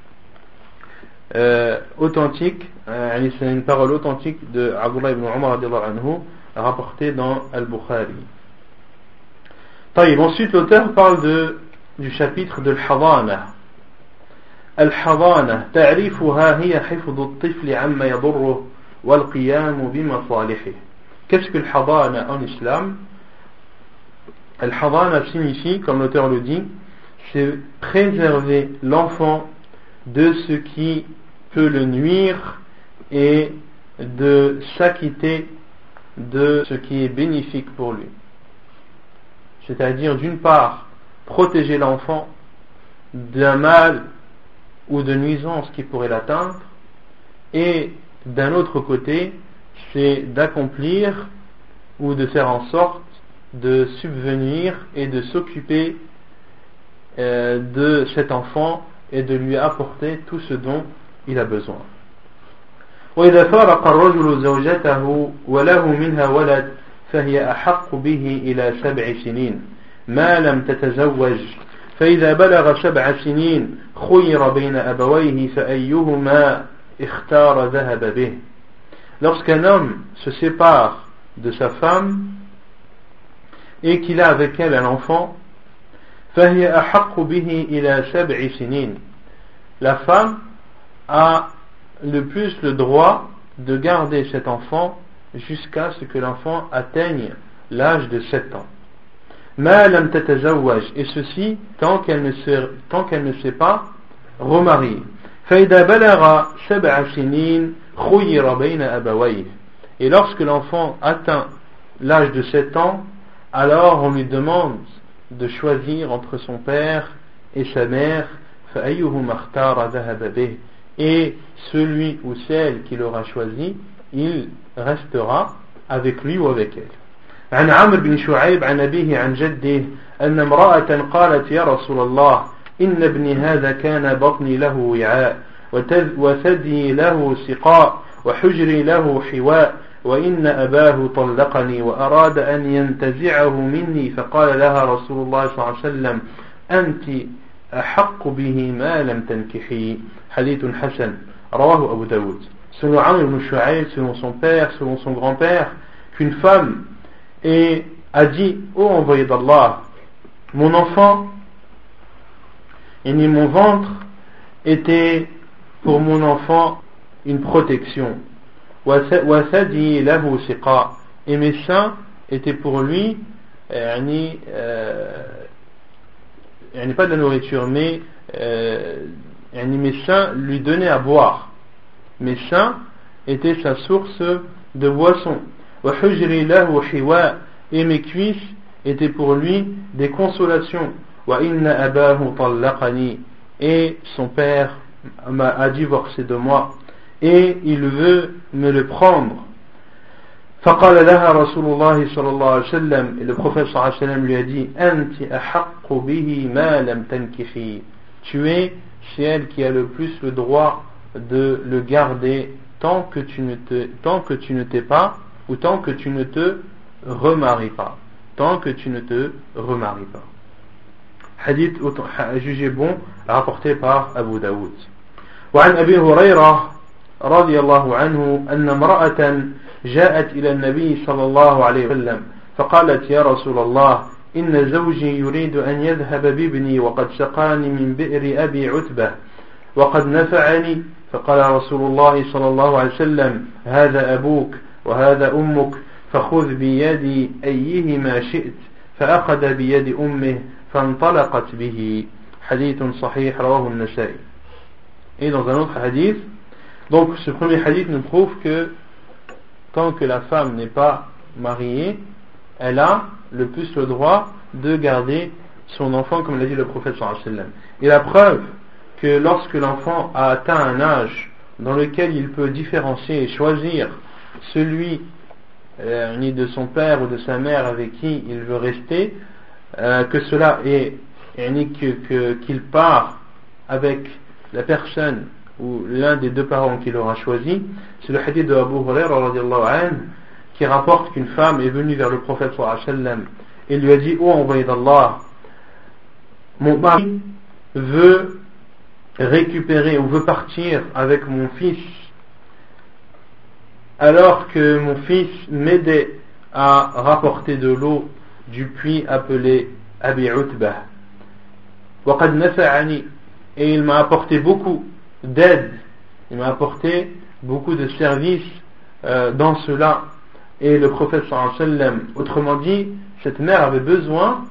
Speaker 1: Euh, authentique, euh, c'est une parole authentique de Abdullah ibn Umar anhu, rapportée dans Al-Bukhari. Ensuite, l'auteur parle de, du chapitre de l'Hadana. الحضانة تعريفها هي حفظ الطفل عما يضره والقيام بمصالحه Qu'est-ce que l'hadana en islam Al-hadana signifie, comme l'auteur le dit, c'est préserver l'enfant de ce qui peut le nuire et de s'acquitter de ce qui est bénéfique pour lui. C'est-à-dire, d'une part, protéger l'enfant d'un mal ou de nuisance qui pourrait l'atteindre, et d'un autre côté, c'est d'accomplir ou de faire en sorte de subvenir et de s'occuper euh, de cet enfant et de lui apporter tout ce dont il a besoin. وإذا فارق الرجل زوجته وله منها ولد فهي أحق به إلى سبع سنين. ما لم تتزوج فإذا بلغ سبع سنين خير بين أبويه فأيهما اختار ذهب به. Lorsqu'un homme se sépare de sa femme et qu'il a avec elle un enfant, فهي أحق به إلى سبع سنين. La femme a le plus le droit de garder cet enfant jusqu'à ce que l'enfant atteigne l'âge de 7 ans. Et ceci tant qu'elle ne s'est, pas remariée. Et lorsque l'enfant atteint l'âge de 7 ans, alors on lui demande de choisir entre son père et sa mère. Et celui ou celle qu'il aura choisi il restera avec lui ou avec elle. عن عمرو بن شعيب عن أبيه عن جده أن امرأة قالت يا رسول الله إن ابني هذا كان بطني له وعاء وثدي له سقاء وحجري له حواء وإن أباه طلقني وأراد أن ينتزعه مني فقال لها رسول الله صلى الله عليه وسلم أنت أحق به ما لم تنكحي. hadith Abu Selon Amr ibn selon son père, selon son grand-père, qu'une femme a dit oh, envoyé d'Allah, mon enfant et ni mon ventre était pour mon enfant une protection. Et mes seins étaient pour lui euh, euh pas de la nourriture, mais euh, mes seins lui donnaient à boire. Mes seins étaient sa source de boisson et mes cuisses étaient pour lui des consolations et son père m'a divorcé de moi et il veut me le prendre فقال لها رسول الله صلى الله عليه وسلم et le prophète صلى الله عليه وسلم lui a dit أنت أحق به ما لم تنكحي tu es celle qui a le plus le droit de le garder tant que tu ne te tant que tu ne t'es pas ou tant que tu ne te remaries pas. Tant que tu ne te remaries pas. Hadith jugé bon rapporté par Abu Daoud. وعن أبي هريرة رضي الله عنه أن امرأة جاءت إلى النبي صلى الله عليه وسلم فقالت يا رسول الله إن زوجي يريد أن يذهب بابني وقد سقاني من بئر أبي عتبة وقد نفعني فقال رسول الله صلى الله عليه وسلم هذا أبوك وهذا أمك فخذ بيد أيهما شئت فأخذ بيد أمه فانطلقت به. حديث صحيح رواه النسائي. Et dans un autre hadith, donc ce premier hadith nous prouve que tant que la femme n'est pas mariée, elle a le plus le droit de garder son enfant, comme l'a dit le prophète sallallahu Et la preuve que lorsque l'enfant a atteint un âge dans lequel il peut différencier et choisir celui euh, ni de son père ou de sa mère avec qui il veut rester, euh, que cela est, ni qu'il part avec la personne ou l'un des deux parents qu'il aura choisi, c'est le hadith de Abu Hurairah qui rapporte qu'une femme est venue vers le prophète et lui a dit Oh envoyé d'Allah, mon mari veut récupérer ou veut partir avec mon fils alors que mon fils m'aidait à rapporter de l'eau du puits appelé Abi Utbah. Et il m'a apporté beaucoup d'aide, il m'a apporté beaucoup de services euh, dans cela. Et le prophète sallam, autrement dit, cette mère avait besoin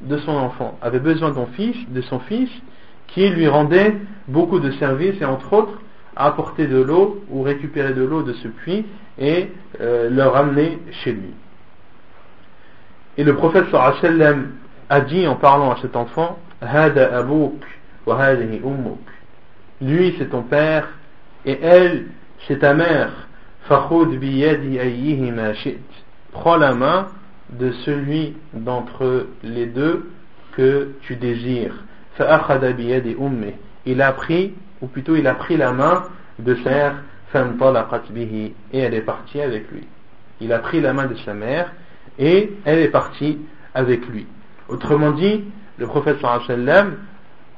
Speaker 1: de son enfant, avait besoin de son fils, de son fils qui lui rendait beaucoup de services et entre autres apporter de l'eau ou récupérer de l'eau de ce puits et euh, le ramener chez lui. Et le prophète sallam a dit en parlant à cet enfant Hada abouk wa ummuk. Lui c'est ton père et elle c'est ta mère. Prends la main de celui d'entre les deux que tu désires. Il a pris ou plutôt il a pris la main de sa mère, et elle est partie avec lui. Il a pris la main de sa mère et elle est partie avec lui. Autrement dit, le prophète sallam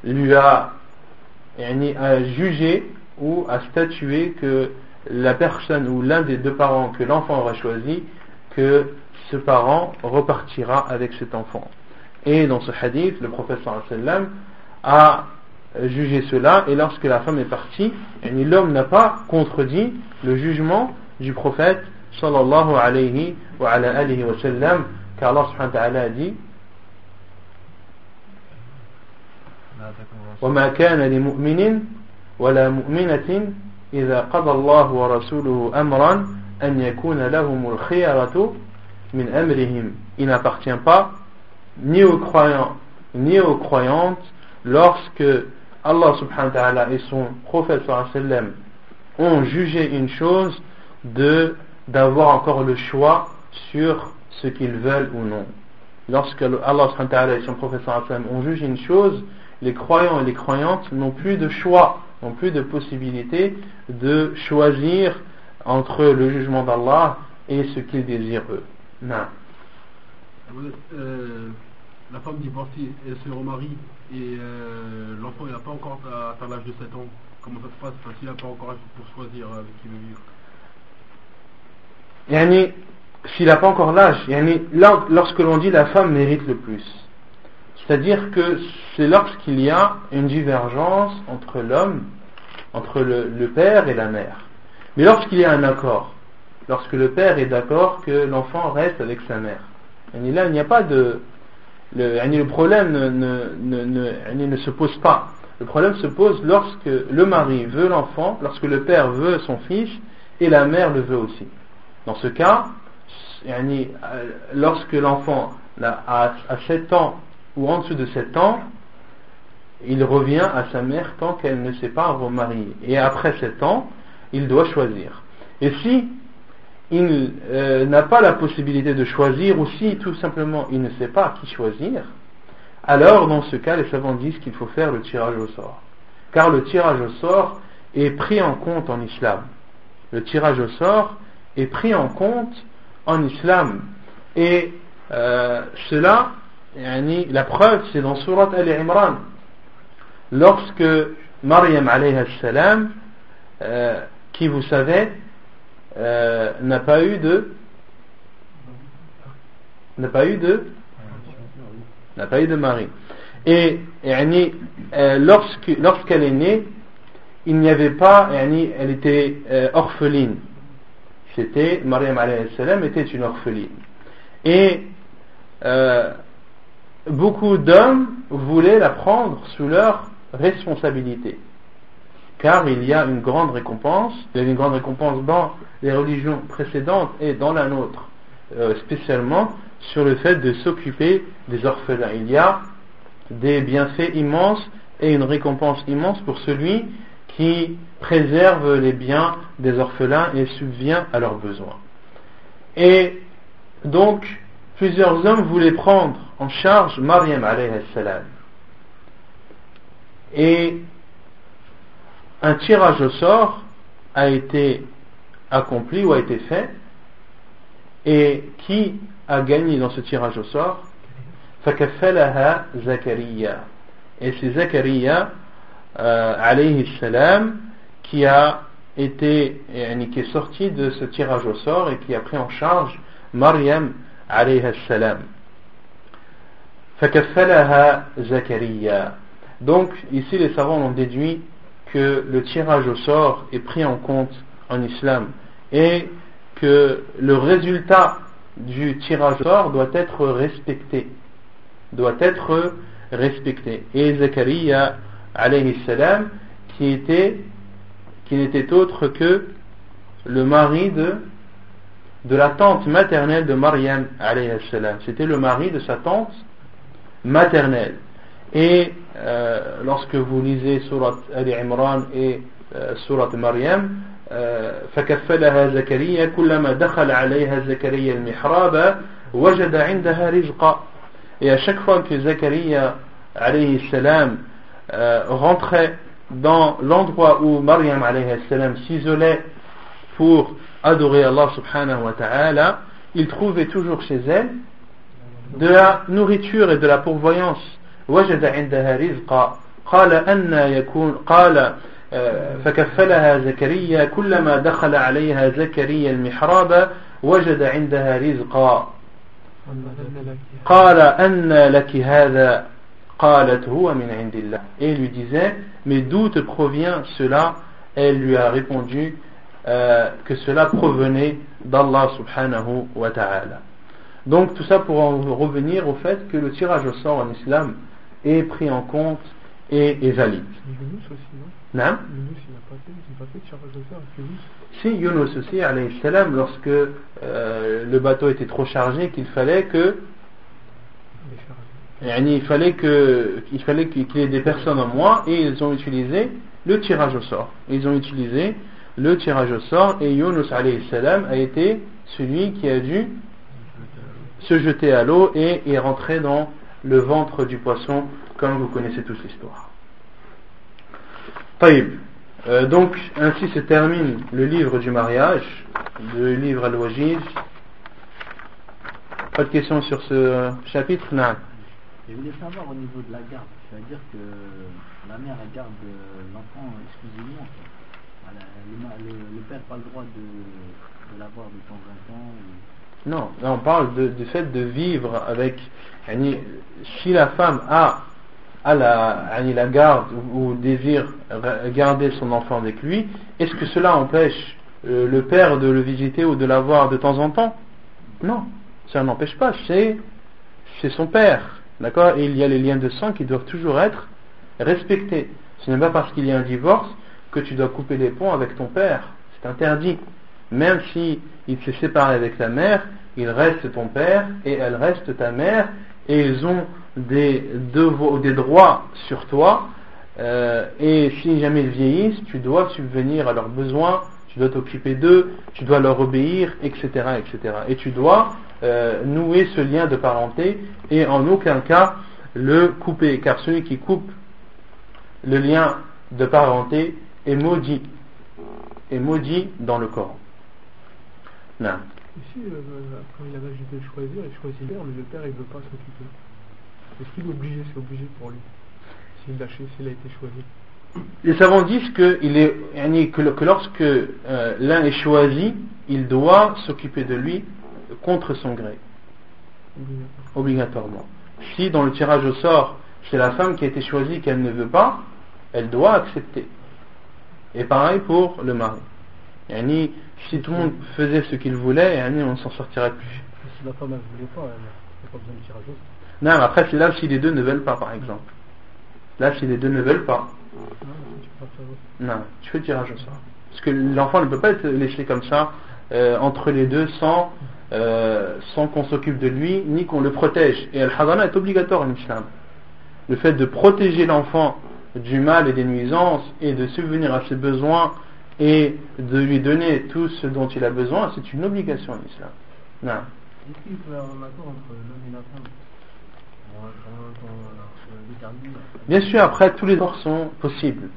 Speaker 1: lui a, a jugé ou a statué que la personne ou l'un des deux parents que l'enfant aura choisi, que ce parent repartira avec cet enfant. Et dans ce hadith, le professeur a jugé cela, et lorsque la femme est partie, l'homme n'a pas contredit le jugement du prophète sallallahu alayhi wa, alayhi wa sallam, car Allah subhanahu wa ta'ala a dit وما كان لمؤمن ولا مؤمنة إذا قضى الله ورسوله أمرا أن يكون لهم الخيرة من أمرهم il n'appartient pas ni aux croyants ni aux croyantes lorsque Allah subhanahu wa ta'ala et son prophète sallam ont jugé une chose de d'avoir encore le choix sur ce qu'ils veulent ou non. Lorsque Allah subhanahu wa ta'ala et son prophète sallam ont jugé une chose, les croyants et les croyantes n'ont plus de choix, n'ont plus de possibilité de choisir entre le jugement d'Allah et ce qu'ils désirent eux. Non.
Speaker 5: Euh, la femme divorcée, elle se remarie et euh, l'enfant n'a pas encore atteint l'âge de 7 ans. Comment ça se passe? S'il n'a pas encore l'âge pour choisir avec qui veut vivre
Speaker 1: yani, S'il n'a pas encore l'âge, yani, lorsque l'on dit la femme mérite le plus, c'est-à-dire que c'est lorsqu'il y a une divergence entre l'homme, entre le, père et la mère. Mais lorsqu'il y a un accord, lorsque le père est d'accord que l'enfant reste avec sa mère, yani là il n'y a pas de, le, problème ne, ne, ne, ne, se pose pas. Le problème se pose lorsque le mari veut l'enfant, lorsque le père veut son fils et la mère le veut aussi. Dans ce cas, lorsque l'enfant a, 7 ans ou en dessous de 7 ans, il revient à sa mère tant qu'elle ne s'est pas remariée. Et après 7 ans, il doit choisir. Et si il euh, n'a pas la possibilité de choisir, ou si tout simplement il ne sait pas qui choisir, alors dans ce cas, les savants disent qu'il faut faire le tirage au sort. Car le tirage au sort est pris en compte en islam. Le tirage au sort est pris en compte en islam. Et euh, cela, la preuve, c'est dans Surat Al-Imran. Lorsque Maryam alayhi salam, euh, qui vous savez, euh, n'a pas eu de n'a pas eu de n'a pas eu de mari. Et euh, lorsqu'elle est née, il n'y avait pas, elle était orpheline. C'était, Mariam salam était une orpheline. Et beaucoup d'hommes voulaient la prendre sous leur responsabilité car il y a une grande récompense, il y a une grande récompense dans les religions précédentes et dans la nôtre, euh, spécialement sur le fait de s'occuper des orphelins. Il y a des bienfaits immenses et une récompense immense pour celui qui préserve les biens des orphelins et subvient à leurs besoins. Et donc, plusieurs hommes voulaient prendre en charge Mariam alayhi salam. Et un tirage au sort a été accompli ou a été fait. Et qui a gagné dans ce tirage au sort? Zakaria. Et c'est Zakaria euh, alayhi qui a été qui est sorti de ce tirage au sort et qui a pris en charge Mariam alayhi salam donc ici les savants ont déduit que le tirage au sort est pris en compte en islam et que le résultat du tirage au sort doit être respecté. Doit être respecté. Et Zachariah alayhi salam qui était qui n'était autre que le mari de de la tante maternelle de Mariam alayhi salam. C'était le mari de sa tante maternelle. Et euh, lorsque vous lisez Surat Ali Imran et euh, Surat Maryam, فكفلها زكريا كلما دخل عليها زكريا المحراب وجد عندها رزقا et à chaque fois que Zakaria alayhi salam euh, rentrait dans l'endroit où Maryam alayhi salam s'isolait pour adorer Allah subhanahu wa ta'ala il trouvait toujours chez elle de la nourriture et de la pourvoyance وجد عندها رزقا قال أن يكون قال آه، فكفلها زكريا كلما دخل عليها زكريا المحراب وجد عندها رزقا قال أن لك هذا قالت هو من عند الله et lui disait mais d'où te provient cela elle lui a répondu euh, que cela provenait d'Allah subhanahu wa ta'ala donc tout ça pour en revenir au fait que le tirage au sort en islam est pris en compte et, et valide.
Speaker 2: Yunus aussi,
Speaker 1: Non?
Speaker 2: Non Yunus, il n'a pas fait, il n'a pas fait de tirage au sort avec Yunus.
Speaker 1: Si Yunus aussi, alayhi salam, lorsque euh, le bateau était trop chargé, qu'il fallait que il fallait que il fallait qu'il y ait des personnes en moins et ils ont utilisé le tirage au sort. Ils ont utilisé le tirage au sort et Yunus alayhi salam a été celui qui a dû se jeter à l'eau et est rentré dans le ventre du poisson comme vous connaissez tous l'histoire. Taïb. Euh, donc ainsi se termine le livre du mariage, le livre al-Wajiz. Pas de questions sur ce chapitre Non.
Speaker 6: Je voulais savoir au niveau de la garde, c'est-à-dire que la mère elle garde l'enfant exclusivement. le, le- le père n'a pas le droit de, de l'avoir de temps en temps. ou-
Speaker 1: Non, là on parle du fait de vivre avec. si la femme a, a la, garde ou, désire garder son enfant avec lui, est-ce que cela empêche euh, le père de le visiter ou de l'avoir de temps en temps? Non, ça n'empêche pas, c'est c'est son père. D'accord? Et il y a les liens de sang qui doivent toujours être respectés. Ce n'est pas parce qu'il y a un divorce que tu dois couper les ponts avec ton père. C'est interdit. Même si il s'est séparé avec ta mère, il reste ton père et elle reste ta mère et ils ont des, droits sur toi. euh, et si jamais ils vieillissent, tu dois subvenir à leurs besoins, tu dois t'occuper d'eux, tu dois leur obéir, etc., etc. Et tu dois euh, nouer ce lien de parenté et en aucun cas le couper, car celui qui coupe le lien de parenté est maudit, est maudit dans le Coran. Non.
Speaker 2: Ici, euh, quand il y a l'âge de choisir, il choisit père, mais le père il veut pas s'occuper. Est-ce qu'il est obligé? C'est obligé pour lui. S'il a, s'il a été choisi.
Speaker 1: Les savants disent que, il est, yani, que, que lorsque euh, l'un est choisi, il doit s'occuper de lui contre son gré,
Speaker 2: Obligatoire.
Speaker 1: obligatoirement. Si dans le tirage au sort, c'est la femme qui a été choisie qu'elle ne veut pas, elle doit accepter. Et pareil pour le mari. Yani, si tout le monde faisait ce qu'il voulait, on ne s'en sortirait plus.
Speaker 2: Si la femme elle voulait pas, elle n'a pas besoin de tirage.
Speaker 1: Non, mais après, c'est là si les deux ne veulent pas, par exemple. Là, si les deux ne veulent pas,
Speaker 2: Non, tu autre.
Speaker 1: non, tu fais tirage au sort. Parce que l'enfant ne peut pas être laissé comme ça, euh, entre les deux, sans, euh, sans qu'on s'occupe de lui, ni qu'on le protège. Et Al-Hadana est obligatoire en islam. Le fait de protéger l'enfant du mal et des nuisances, et de subvenir à ses besoins, et de lui donner tout ce dont il a besoin, c'est une obligation en islam. Non.
Speaker 6: Est-ce qu'il peut y avoir un accord entre l'homme et la femme? Pour un temps déterminé
Speaker 1: Bien sûr, après, tous les droits sont possibles.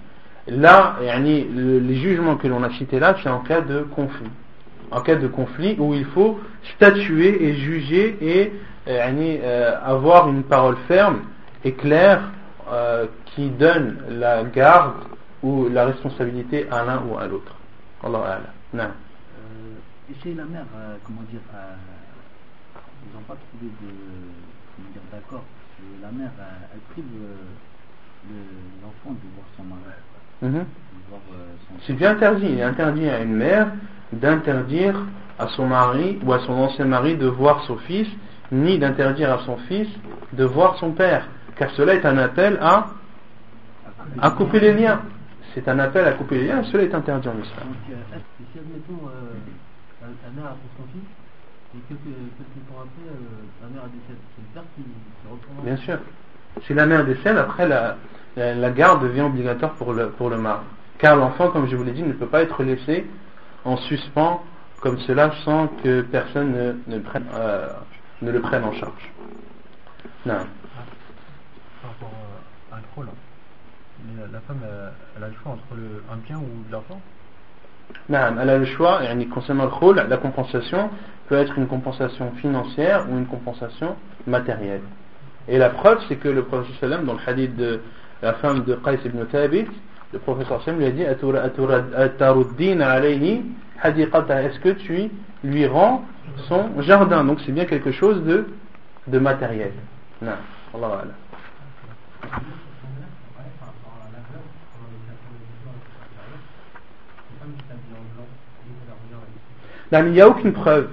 Speaker 1: Là, les jugements que l'on a cités là, c'est en cas de conflit. En cas de conflit où il faut statuer et juger et euh, avoir une parole ferme et claire euh, qui donne la garde ou la responsabilité à l'un ou à l'autre. Allah. Non.
Speaker 6: Euh, et chez la mère, euh, comment dire, euh, ils n'ont pas trouvé de d'accord. La mère, euh, elle prive le- l'enfant de voir son mari,
Speaker 1: Mhm. C'est bien interdit. Il est interdit à une mère d'interdire à son mari ou à son ancien mari de voir son fils, ni d'interdire à son fils de voir son père. Car cela est un appel à, à couper les liens. C'est un appel à couper les liens, cela est interdit en islam.
Speaker 6: Donc, euh, si admettons, euh, la, la mère a pris son fils, et quelques, quelques temps après, euh, la mère a décède, c'est le père qui, qui reprend
Speaker 1: Bien sûr. Si la mère décède, après la, la, la garde devient obligatoire pour le, pour le mari. Car l'enfant, comme je vous l'ai dit, ne peut pas être laissé en suspens comme cela sans que personne ne, ne, prenne, euh, ne le prenne en charge. Non.
Speaker 2: Par rapport à un La, femme, elle, a le choix entre le, un bien ou de l'argent
Speaker 1: Non, elle a le choix, et concernant le khul, la compensation peut être une compensation financière ou une compensation matérielle. Et la preuve, c'est que le prophète sallam, dans le hadith de la femme de Qais ibn Thabit, le prophète sallam lui a dit. Est-ce que tu lui rends son jardin? Donc c'est bien quelque chose de, de matériel. Non, Allah. Il n'y a aucune preuve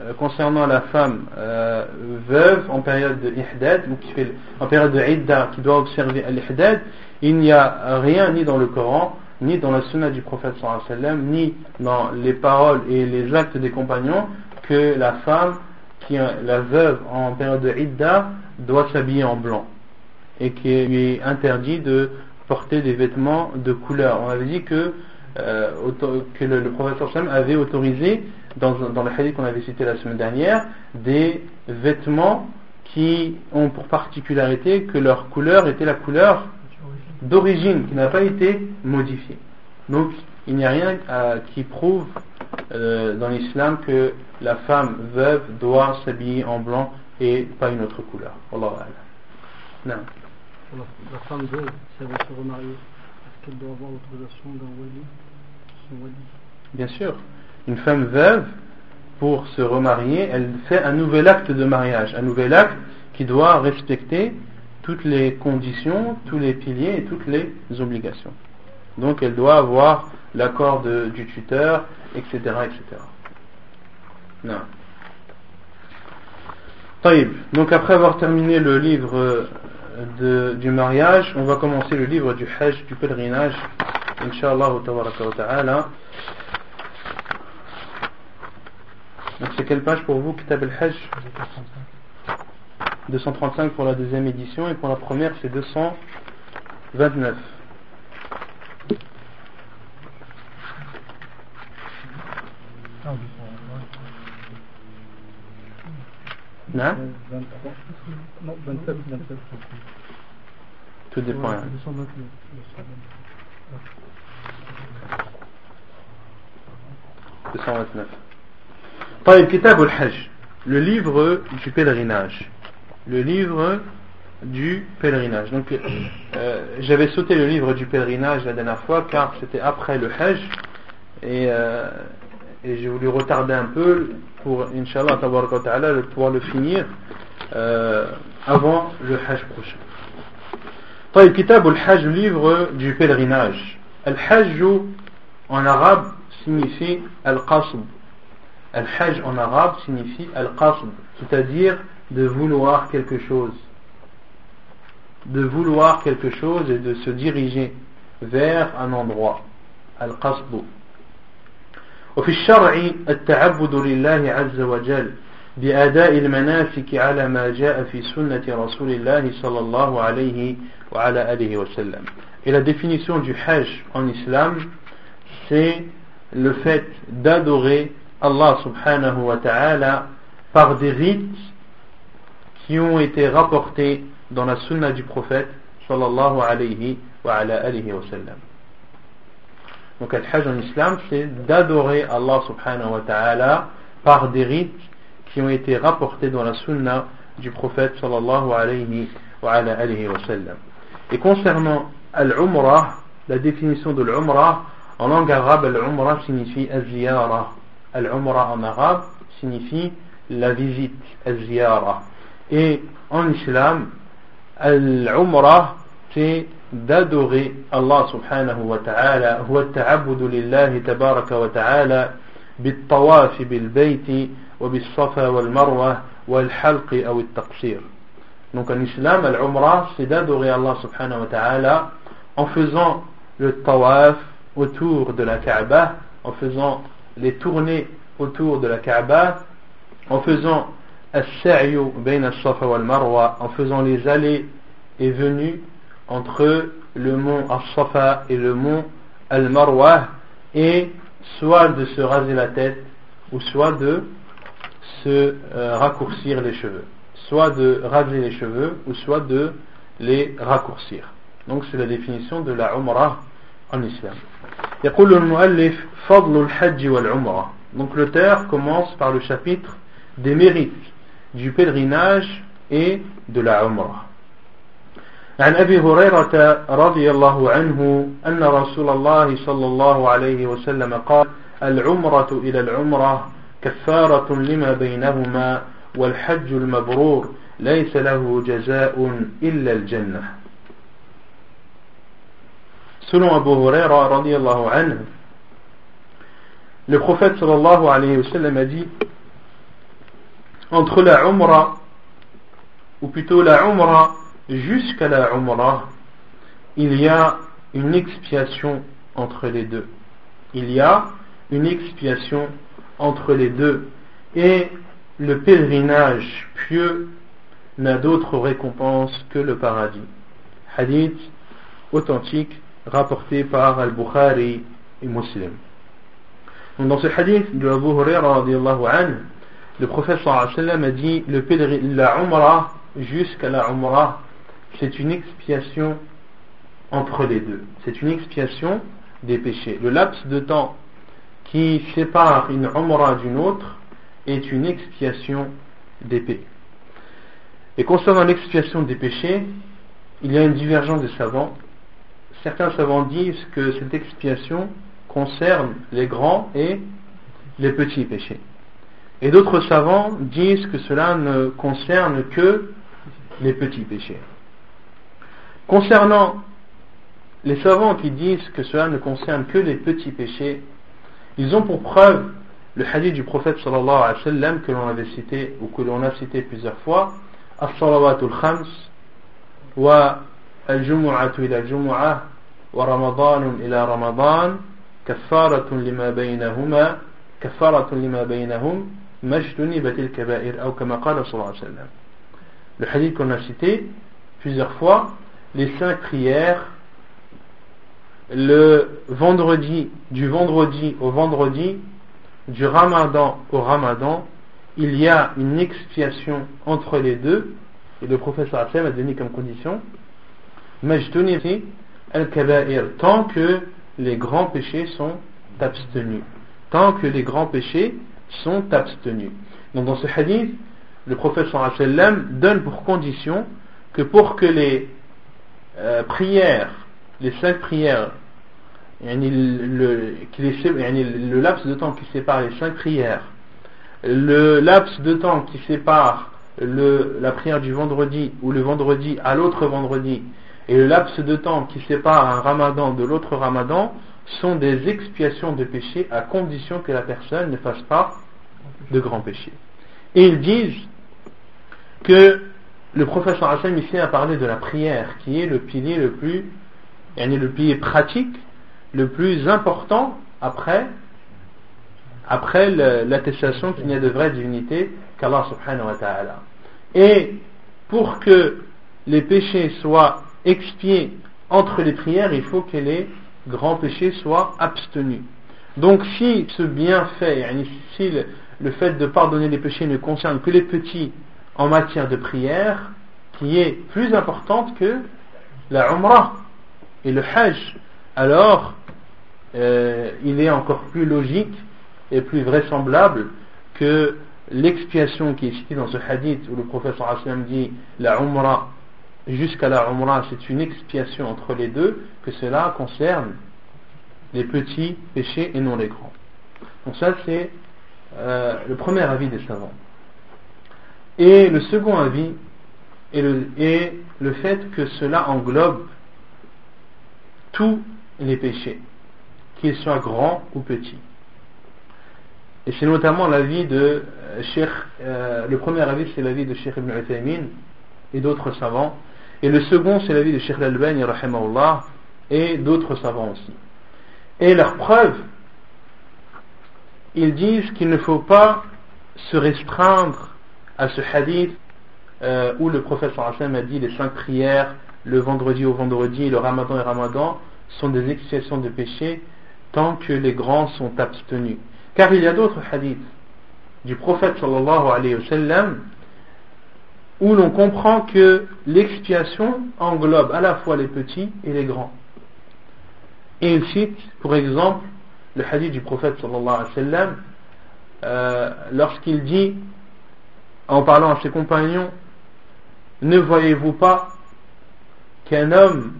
Speaker 1: euh, concernant la femme euh, veuve en période de ihdad qui en période de qui doit observer l'ihdad il n'y a rien ni dans le Coran, ni dans la sunna du prophète sallam, ni dans les paroles et les actes des compagnons que la femme, qui la veuve en période de Idda, doit s'habiller en blanc et qu'il lui est interdit de porter des vêtements de couleur. On avait dit que, euh, que le, prophète sallam avait autorisé, dans, dans le hadith qu'on avait cité la semaine dernière, des vêtements qui ont pour particularité que leur couleur était la couleur d'origine, qui n'a pas été modifiée. Donc, il n'y a rien euh, qui prouve euh, dans l'islam que la femme veuve doit s'habiller en blanc et pas une autre couleur. Allah
Speaker 7: non. La femme veuve, si elle veut se remarier, est-ce qu'elle doit avoir l'autorisation d'un wali, son wali?
Speaker 1: Bien sûr. Une femme veuve, pour se remarier, elle fait un nouvel acte de mariage, un nouvel acte qui doit respecter toutes les conditions, tous les piliers et toutes les obligations. Donc elle doit avoir l'accord du tuteur, etc. etc. Non. Donc après avoir terminé le livre de, du mariage, on va commencer le livre du Hajj, du pèlerinage. Inch'Allah ta'ala. Donc c'est quelle page pour vous, Kitab al-Hajj 235 pour la deuxième édition et pour la première c'est 229. Non 23. Non, 27, 27. Tout dépend. Ouais, 229. 229. طيب كتاب الحج le livre du pèlerinage le livre du pèlerinage. Donc, euh, j'avais sauté le livre du pèlerinage la dernière fois car c'était après le Hajj et, euh, et j'ai voulu retarder un peu pour, Inch'Allah, pouvoir le finir euh, avant le Hajj prochain. طيب كتاب الحج le livre du pèlerinage الحج en arabe signifie al-qasb al-hajj en arabe signifie al-qasb c'est-à-dire de vouloir quelque chose de vouloir quelque chose et de se diriger vers un endroit القصد وفي الشرع التعبد لله عز وجل بأداء المناسك على ما جاء في سنة رسول الله صلى الله عليه وعلى آله وسلم Et la définition du Hajj en islam, c'est le fait d'adorer Allah subhanahu wa ta'ala par des rites qui ont été rapportés dans la sunna du prophète sallallahu alayhi wa sallam. Donc le hajj en islam, c'est d'adorer Allah subhanahu wa ta'ala par des rites qui ont été rapportés dans la sunna du prophète sallallahu alayhi wa sallam. Et concernant al-umrah, la définition de l'umrah, en langue arabe, al-umrah signifie al-ziyara. Al-umrah en arabe signifie la visite, al-ziyara. Et en islam, l'umrah, c'est d'adorer Allah subhanahu wa ta'ala, هو التعبد لله تبارك وتعالى بالطواف بالبيت وبالصفا والمروة والحلق أو التقصير. Donc en islam, l'umrah, c'est d'adorer Allah subhanahu wa ta'ala en faisant le tawaf autour de la Kaaba, en faisant les tournées autour de la Kaaba, en faisant en faisant les allées et venues entre le mont As-Safa et le mont Al-Marwa et soit de se raser la tête ou soit de se euh, raccourcir les cheveux. Soit de raser les cheveux ou soit de les raccourcir. Donc c'est la définition de la Umrah en islam donc l'auteur commence par le chapitre des mérites du pèlerinage et de la Umrah. عن أبي هريرة رضي الله عنه أن رسول الله صلى الله عليه وسلم قال العمرة إلى العمرة كفارة لما بينهما والحج المبرور ليس له جزاء إلا الجنة. Selon Abu Huraira le prophète sallallahu alayhi wa sallam a dit entre la Umrah, ou plutôt la Umrah jusqu'à la Umrah, il y a une expiation entre les deux. Il y a une expiation entre les deux. Et le pèlerinage pieux n'a d'autre récompense que le paradis. Hadith authentique rapporté par Al-Bukhari et Muslim. dans ce hadith de Abu Huraira le prophète sallam a dit la umrah jusqu'à la umrah c'est une expiation entre les deux. C'est une expiation des péchés. Le laps de temps qui sépare une umrah d'une autre est une expiation des péchés. Et concernant l'expiation des péchés, il y a une divergence des savants certains savants disent que cette expiation concerne les grands et les petits péchés. Et d'autres savants disent que cela ne concerne que les petits péchés. Concernant les savants qui disent que cela ne concerne que les petits péchés, ils ont pour preuve le hadith du prophète sallallahu alayhi wa sallam que l'on avait cité ou que l'on a cité plusieurs fois, as-salawatul khams wa والجمعة إلى الجمعة ورمضان إلى رمضان كفارة لما بينهما كفارة لما بينهم ما اجتنبت الكبائر أو كما قال صلى الله عليه وسلم Le hadith qu'on a cité plusieurs fois, les cinq prières le vendredi, du vendredi au vendredi, du ramadan au ramadan, il y a une expiation entre les deux, et le professeur Hassan a donné comme condition, al-kaba'ir, tant que les grands péchés sont abstenus. Tant que les grands péchés sont abstenus. Donc dans ce hadith, le professeur Hassan donne pour condition que pour que les euh, prières, les cinq prières, le, laps de temps qui sépare les cinq prières, le laps de temps qui sépare la prière du vendredi ou le vendredi à l'autre vendredi et le laps de temps qui sépare un ramadan de l'autre ramadan sont des expiations de péché à condition que la personne ne fasse pas de grands péchés. Et ils disent que le professeur Hassan ici a parlé de la prière qui est le pilier le plus, le pilier pratique le plus important après après l'attestation qu'il n'y a de vraie divinité qu'Allah subhanahu wa ta'ala. Et pour que les péchés soient expiés entre les prières, il faut que les grands péchés soient abstenus. Donc si ce bienfait, si le, fait de pardonner les péchés ne concerne que les petits en matière de prière, qui est plus importante que la umrah et le hajj, alors euh, il est encore plus logique et plus vraisemblable que l'expiation qui est citée dans ce hadith où le professeur Hassan dit la umrah jusqu'à la umrah c'est une expiation entre les deux que cela concerne les petits péchés et non les grands. Donc ça c'est euh, le premier avis des savants. Et le second avis est le, fait que cela englobe tous les péchés qu'ils soient grands ou petits. Et c'est notamment l'avis de euh, Cheikh, euh, le premier avis c'est l'avis de Cheikh Ibn Uthaymin et d'autres savants, et le second c'est l'avis de Cheikh Al-Albani et d'autres savants aussi. Et leur preuve, ils disent qu'il ne faut pas se restreindre à ce hadith euh, où le professeur Hassan a dit les cinq prières, le vendredi au vendredi, le ramadan et ramadan sont des expiations de péché tant que les grands sont abstenus. Car il y a d'autres hadiths du prophète sallallahu alayhi wa sallam où l'on comprend que l'expiation englobe à la fois les petits et les grands. Et il cite, pour exemple, le hadith du prophète sallallahu alayhi wa sallam euh, lorsqu'il dit, en parlant à ses compagnons, ne voyez-vous pas qu'un homme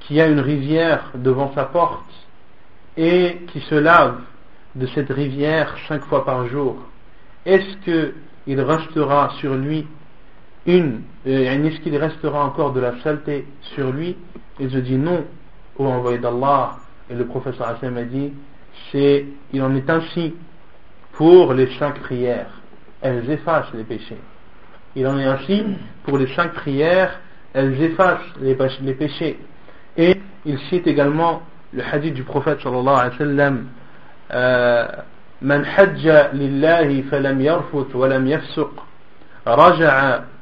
Speaker 1: qui a une rivière devant sa porte et qui se lave de cette rivière cinq fois par jour, est-ce qu'il restera sur lui une, euh, est-ce qu'il restera encore de la saleté sur lui Et je dis non, au envoyé d'Allah. Et le professeur Hassan a dit, c'est, il en est ainsi pour les cinq prières. Elles effacent les péchés. Il en est ainsi pour les cinq prières, elles effacent les péchés. Et il cite également le hadith du prophète sallallahu alayhi wa sallam من حج لله فلم يرفث ولم يفسق رجع كيوم ولدته أمه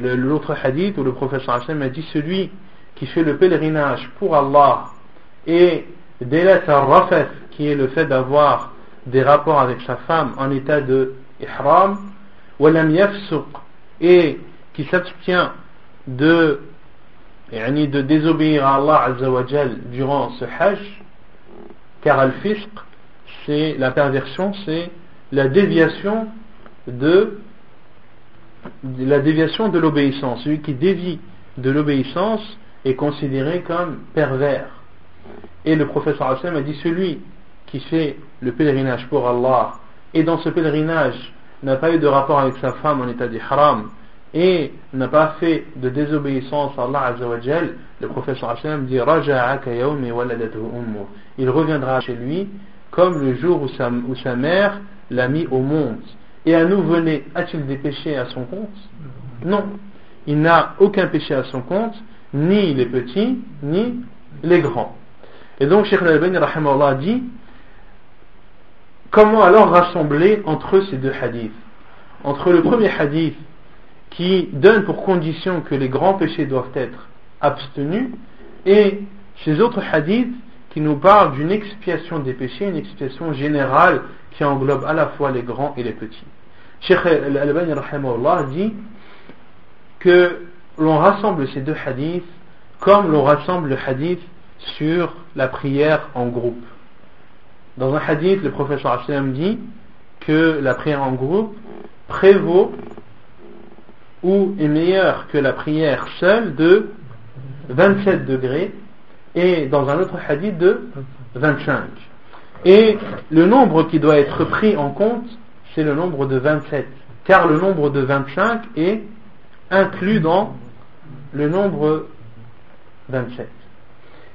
Speaker 1: L'autre hadith où le professeur Hashem a dit celui qui fait le pèlerinage pour Allah et délète rafas qui est le fait d'avoir des rapports avec sa femme en état de ihram et qui s'abstient de de désobéir à Allah Azzawajal durant ce hajj car al-fisq c'est la perversion c'est la déviation de la déviation de l'obéissance. Celui qui dévie de l'obéissance est considéré comme pervers. Et le professeur Hassan a dit celui qui fait le pèlerinage pour Allah et dans ce pèlerinage n'a pas eu de rapport avec sa femme en état d'ihram et n'a pas fait de désobéissance à Allah Azzawajal, le professeur Hashem dit Il reviendra chez lui comme le jour où sa mère l'a mis au monde. Et à nous venez, a-t-il des péchés à son compte? Non. Il n'a aucun péché à son compte, ni les petits, ni les grands. Et donc, Sheikh Al-Albani dit Comment alors rassembler entre ces deux hadiths? Entre le premier hadith qui donne pour condition que les grands péchés doivent être abstenus, et ces autres hadiths qui nous parlent d'une expiation des péchés, une expiation générale qui englobe à la fois les grands et les petits. Cheikh Al-Albani dit que l'on rassemble ces deux hadiths comme l'on rassemble le hadith sur la prière en groupe. Dans un hadith, le professeur Hashem dit que la prière en groupe prévaut ou est meilleure que la prière seule de 27 degrés et dans un autre hadith de 25. Et le nombre qui doit être pris en compte, c'est le nombre de 27. Car le nombre de 25 est inclus dans le nombre 27.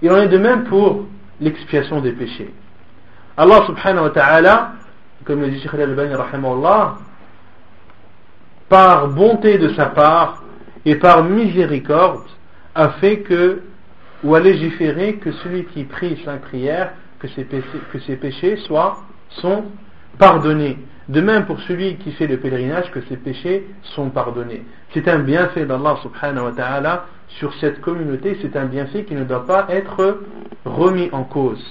Speaker 1: Il en est de même pour l'expiation des péchés. Allah subhanahu wa ta'ala, comme le dit Sheikh al-Albani par bonté de sa part et par miséricorde, a fait que, ou a légiféré que celui qui prie cinq prières, que ses péchés, que ses péchés soient, sont pardonnés. De même pour celui qui fait le pèlerinage, que ses péchés sont pardonnés. C'est un bienfait d'Allah subhanahu wa ta'ala sur cette communauté, c'est un bienfait qui ne doit pas être remis en cause.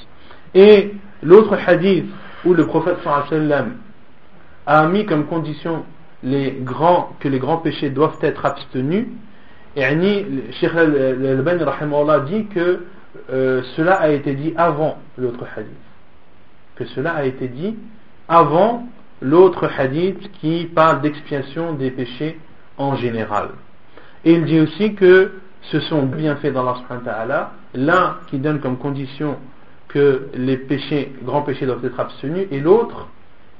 Speaker 1: Et l'autre hadith où le prophète sallam a mis comme condition que les grands péchés doivent être abstenus, et Sheikh al-Bani dit que euh, cela a été dit avant l'autre hadith. Que cela a été dit avant l'autre hadith qui parle d'expiation des péchés en général. Et il dit aussi que ce sont bienfaits dans Allah l'un qui donne comme condition que les péchés, grands péchés doivent être abstenus, et l'autre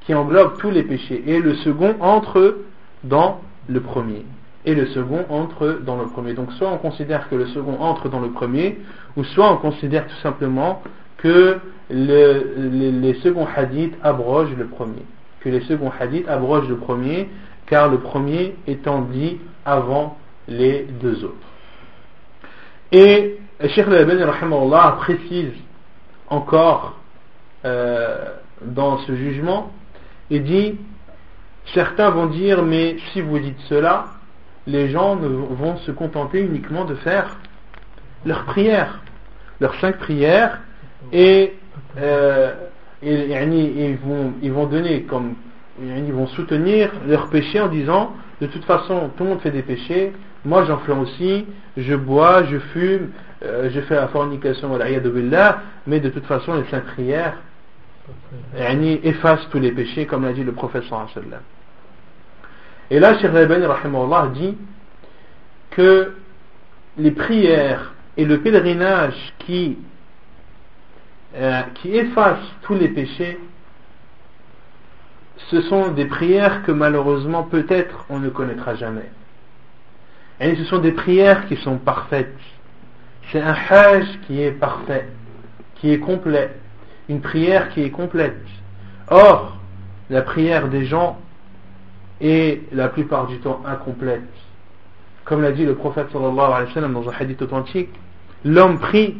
Speaker 1: qui englobe tous les péchés. Et le second entre dans le premier. Et le second entre dans le premier. Donc soit on considère que le second entre dans le premier, ou soit on considère tout simplement que les, seconds hadiths abrogent le premier. Que les seconds hadiths abrogent le premier, car le premier étant dit avant les deux autres. Et Cheikh al précise encore euh, dans ce jugement et dit certains vont dire mais si vous dites cela les gens vont se contenter uniquement de faire leurs prières leurs cinq prières et, euh, ils, vont, ils vont donner comme ils vont soutenir leurs péchés en disant de toute façon tout le monde fait des péchés. Moi j'en fais aussi. Je bois, je fume euh, je fais la fornication mais de toute façon les cinq prières yani, efface tous les péchés, comme l'a dit le professeur Et là, Cheikh Al-Bani dit que les prières et le pèlerinage qui, euh, qui effacent tous les péchés, ce sont des prières que malheureusement peut-être on ne connaîtra jamais. Et ce sont des prières qui sont parfaites. C'est un hajj qui est parfait, qui est complet une prière qui est complète. Or, la prière des gens est la plupart du temps incomplète. comme l'a dit le prophète sallallahu alayhi wa sallam dans un hadith authentique, l'homme prie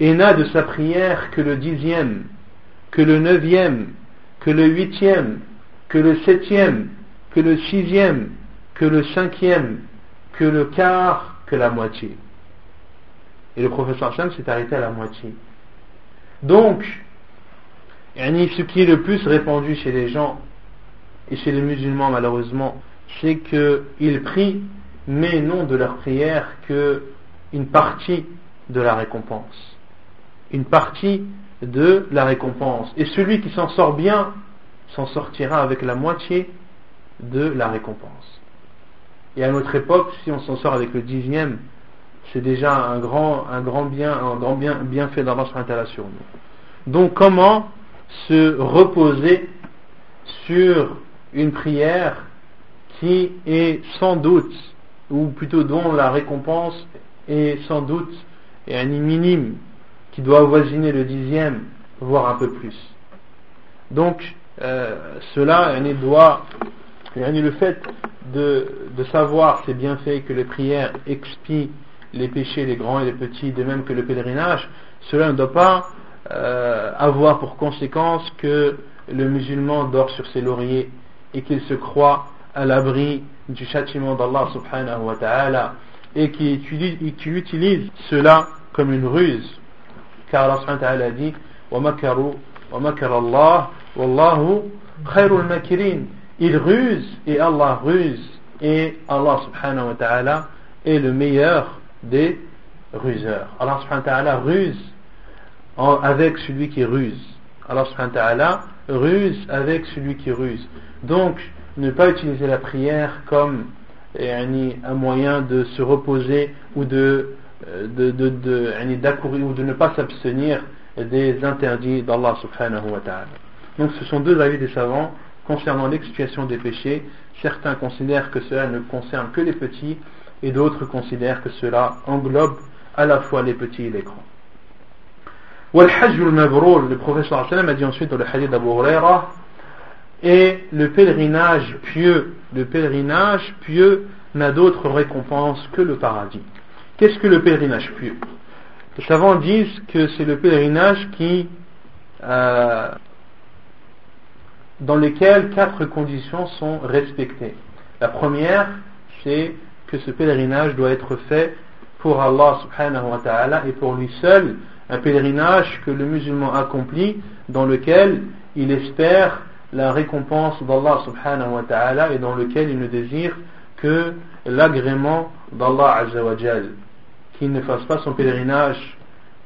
Speaker 1: et n'a de sa prière que le dixième, que le neuvième, que le huitième, que le septième, que le sixième, que le cinquième, que le quart, que la moitié. Et le professeur Sam s'est arrêté à la moitié. Donc, ce qui est le plus répandu chez les gens et chez les musulmans malheureusement, c'est qu'ils prient, mais non de leur prière que une partie de la récompense. Une partie de la récompense. Et celui qui s'en sort bien s'en sortira avec la moitié de la récompense. Et à notre époque, si on s'en sort avec le dixième, c'est déjà un grand, un grand bien, un grand bien, bienfait d'Allah sur nous. Donc comment se reposer sur une prière qui est sans doute, ou plutôt dont la récompense est sans doute et un minime, qui doit avoisiner le dixième, voire un peu plus. Donc, euh, cela doit, le fait de, de savoir ces bienfaits que les prières expient les péchés, les grands et les petits, de même que le pèlerinage, cela ne doit pas euh, avoir pour conséquence que le musulman dort sur ses lauriers et qu'il se croit à l'abri du châtiment d'Allah subhanahu wa ta'ala et qui utilise, cela comme une ruse car Allah subhanahu wa ta'ala a dit Allah wallahu khairul makirin il ruse et Allah ruse et Allah subhanahu wa ta'ala est le meilleur des ruseurs. Allah subhanahu wa ta'ala ruse avec celui qui ruse. Allah subhanahu wa ta'ala ruse avec celui qui ruse. Donc, ne pas utiliser la prière comme un moyen de se reposer ou de, de, de, de, ou de ne pas s'abstenir des interdits d'Allah subhanahu wa ta'ala. Donc ce sont deux avis des savants concernant l'expiation des péchés. Certains considèrent que cela ne concerne que les petits et d'autres considèrent que cela englobe à la fois les petits et les grands. le professeur a dit ensuite dans le hadith d'Abu Huraira, et le pèlerinage pieux, le pèlerinage pieux n'a d'autre récompense que le paradis. Qu'est-ce que le pèlerinage pieux Les savants disent que c'est le pèlerinage qui, euh, dans lequel quatre conditions sont respectées. La première, c'est que ce pèlerinage doit être fait pour Allah subhanahu wa ta'ala et pour lui seul, un pèlerinage que le musulman accomplit dans lequel il espère la récompense d'Allah subhanahu wa ta'ala et dans lequel il ne désire que l'agrément d'Allah azawajal qu'il ne fasse pas son pèlerinage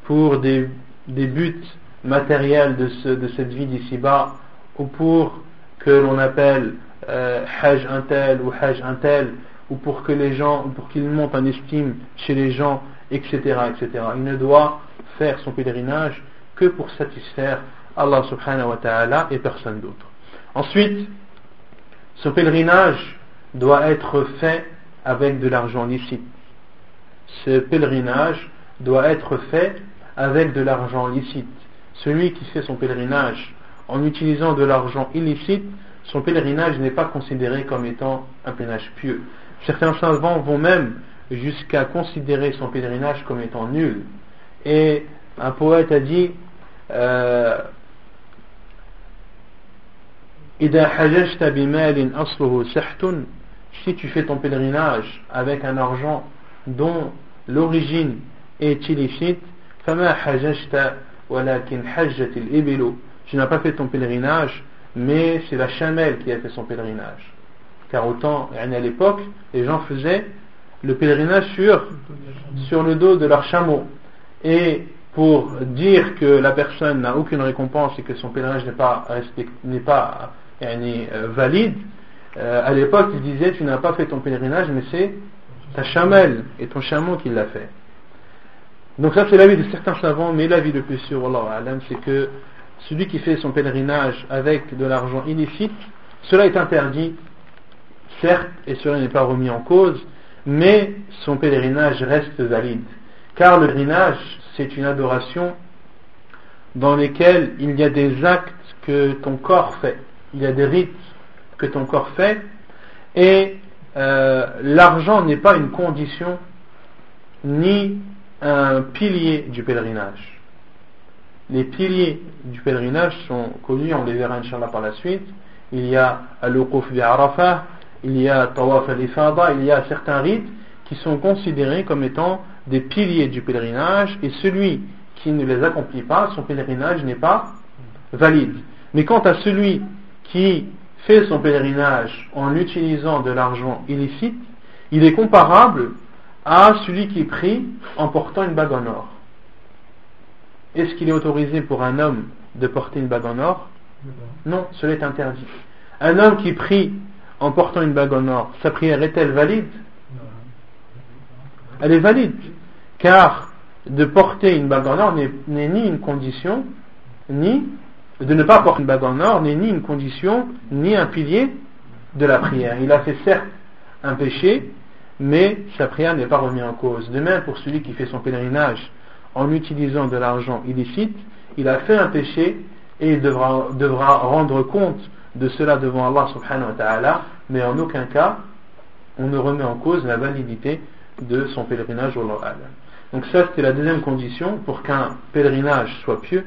Speaker 1: pour des, buts matériels de, cette vie d'ici-bas ou pour que l'on appelle euh, Hajj un tel ou Hajj un tel ou pour que les gens, pour qu'il monte en estime chez les gens, etc., etc. Il ne doit faire son pèlerinage que pour satisfaire Allah subhanahu wa ta'ala et personne d'autre. Ensuite, ce pèlerinage doit être fait avec de l'argent licite. Ce pèlerinage doit être fait avec de l'argent licite. Celui qui fait son pèlerinage en utilisant de l'argent illicite, son pèlerinage n'est pas considéré comme étant un pèlerinage pieux. Certains savants vont même jusqu'à considérer son pèlerinage comme étant nul. Et un poète a dit euh, si tu fais ton pèlerinage avec un argent dont l'origine est illicite, tu n'as pas fait ton pèlerinage, mais c'est la chamelle qui a fait son pèlerinage. Car autant à l'époque, les gens faisaient le pèlerinage sur, sur le dos de leur chameau. Et pour dire que la personne n'a aucune récompense et que son pèlerinage n'est pas, n'est pas euh, valide, euh, à l'époque ils disaient tu n'as pas fait ton pèlerinage mais c'est ta chamelle et ton chameau qui l'a fait. Donc ça c'est l'avis de certains savants, mais l'avis le plus sûr, c'est que celui qui fait son pèlerinage avec de l'argent illicite, cela est interdit certes, et cela n'est pas remis en cause, mais son pèlerinage reste valide. Car le pèlerinage, c'est une adoration dans lesquels il y a des actes que ton corps fait, il y a des rites que ton corps fait, et euh, l'argent n'est pas une condition ni un pilier du pèlerinage. Les piliers du pèlerinage sont connus, on les verra Inch'Allah par la suite. Il y a Al-Uquf bi Arafah, il y a Tawaf al-Ifada, il y a certains rites qui sont considérés comme étant des piliers du pèlerinage et celui qui ne les accomplit pas, son pèlerinage n'est pas valide. Mais quant à celui qui fait son pèlerinage en utilisant de l'argent illicite, il est comparable à celui qui prie en portant une bague en or. Est-ce qu'il est autorisé pour un homme de porter une bague en or? Non, cela est interdit. Un homme qui prie en portant une bague en or, sa prière est-elle valide? Elle est valide, car de porter une bague en or n'est ni une condition, ni de ne pas porter une bague en or n'est ni une condition, ni un pilier de la prière. Il a fait certes un péché, mais sa prière n'est pas remise en cause. De même pour celui qui fait son pèlerinage en utilisant de l'argent illicite, il a fait un péché et il devra, rendre compte de cela devant Allah subhanahu wa ta'ala, mais en aucun cas on ne remet en cause la validité de son pèlerinage au Donc ça c'était la deuxième condition pour qu'un pèlerinage soit pieux.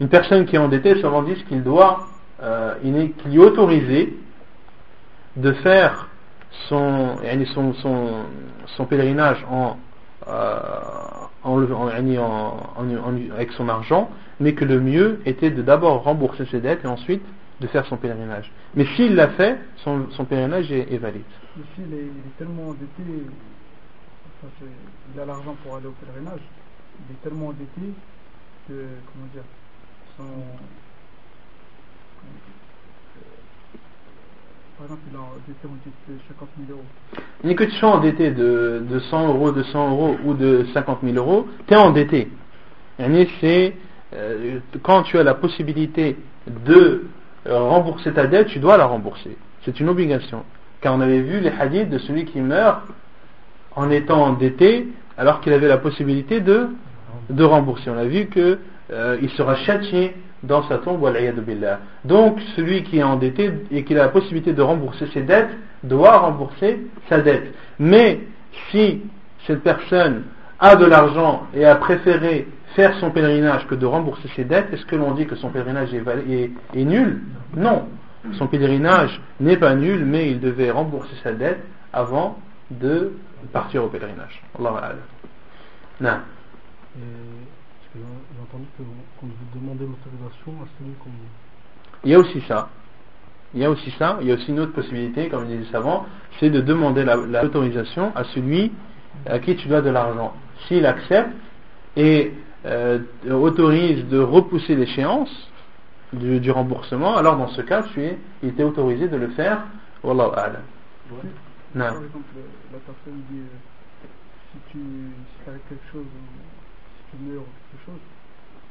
Speaker 1: Une personne qui est endettée, ça dit qu'il doit, euh, qu'il lui est autorisé de faire son, son, son, son pèlerinage en, euh, en, avec son argent, mais que le mieux était de d'abord rembourser ses dettes et ensuite de faire son pèlerinage. Mais s'il l'a fait, son, son pèlerinage est, valide.
Speaker 7: S'il est, tellement endetté, il a l'argent pour aller au pèlerinage, il est tellement endetté que, comment dire, son, par exemple, il a endetté de 50 000 euros.
Speaker 1: Ni que tu sois endetté de, de 100 euros, de 100 euros ou de 50 000 euros, tu es endetté. C'est euh, quand tu as la possibilité de euh, rembourser ta dette, tu dois la rembourser. C'est une obligation. Car on avait vu les hadiths de celui qui meurt en étant endetté alors qu'il avait la possibilité de, rembourser. On a vu qu'il euh, sera châtié dans sa tombe. Donc, celui qui est endetté et qui a la possibilité de rembourser ses dettes, doit rembourser sa dette. Mais, si cette personne a de l'argent et a préféré faire son pèlerinage que de rembourser ses dettes, est-ce que l'on dit que son pèlerinage est, nul? Non. Son pèlerinage n'est pas nul, mais il devait rembourser sa dette avant de partir au pèlerinage. Allah Non.
Speaker 7: J'ai entendu qu'on devait demander l'autorisation à celui qu'on.
Speaker 1: Il y a aussi ça. Il y a aussi ça. Il y a aussi une autre possibilité, comme disait les savants, c'est de demander l'autorisation à celui à qui tu dois de l'argent. S'il accepte et euh, autorise de repousser l'échéance du, remboursement, alors dans ce cas, tu es, il était autorisé de le faire. Wallahu a'lam.
Speaker 7: Par exemple, la personne dit euh, si tu si as quelque chose quelque chose,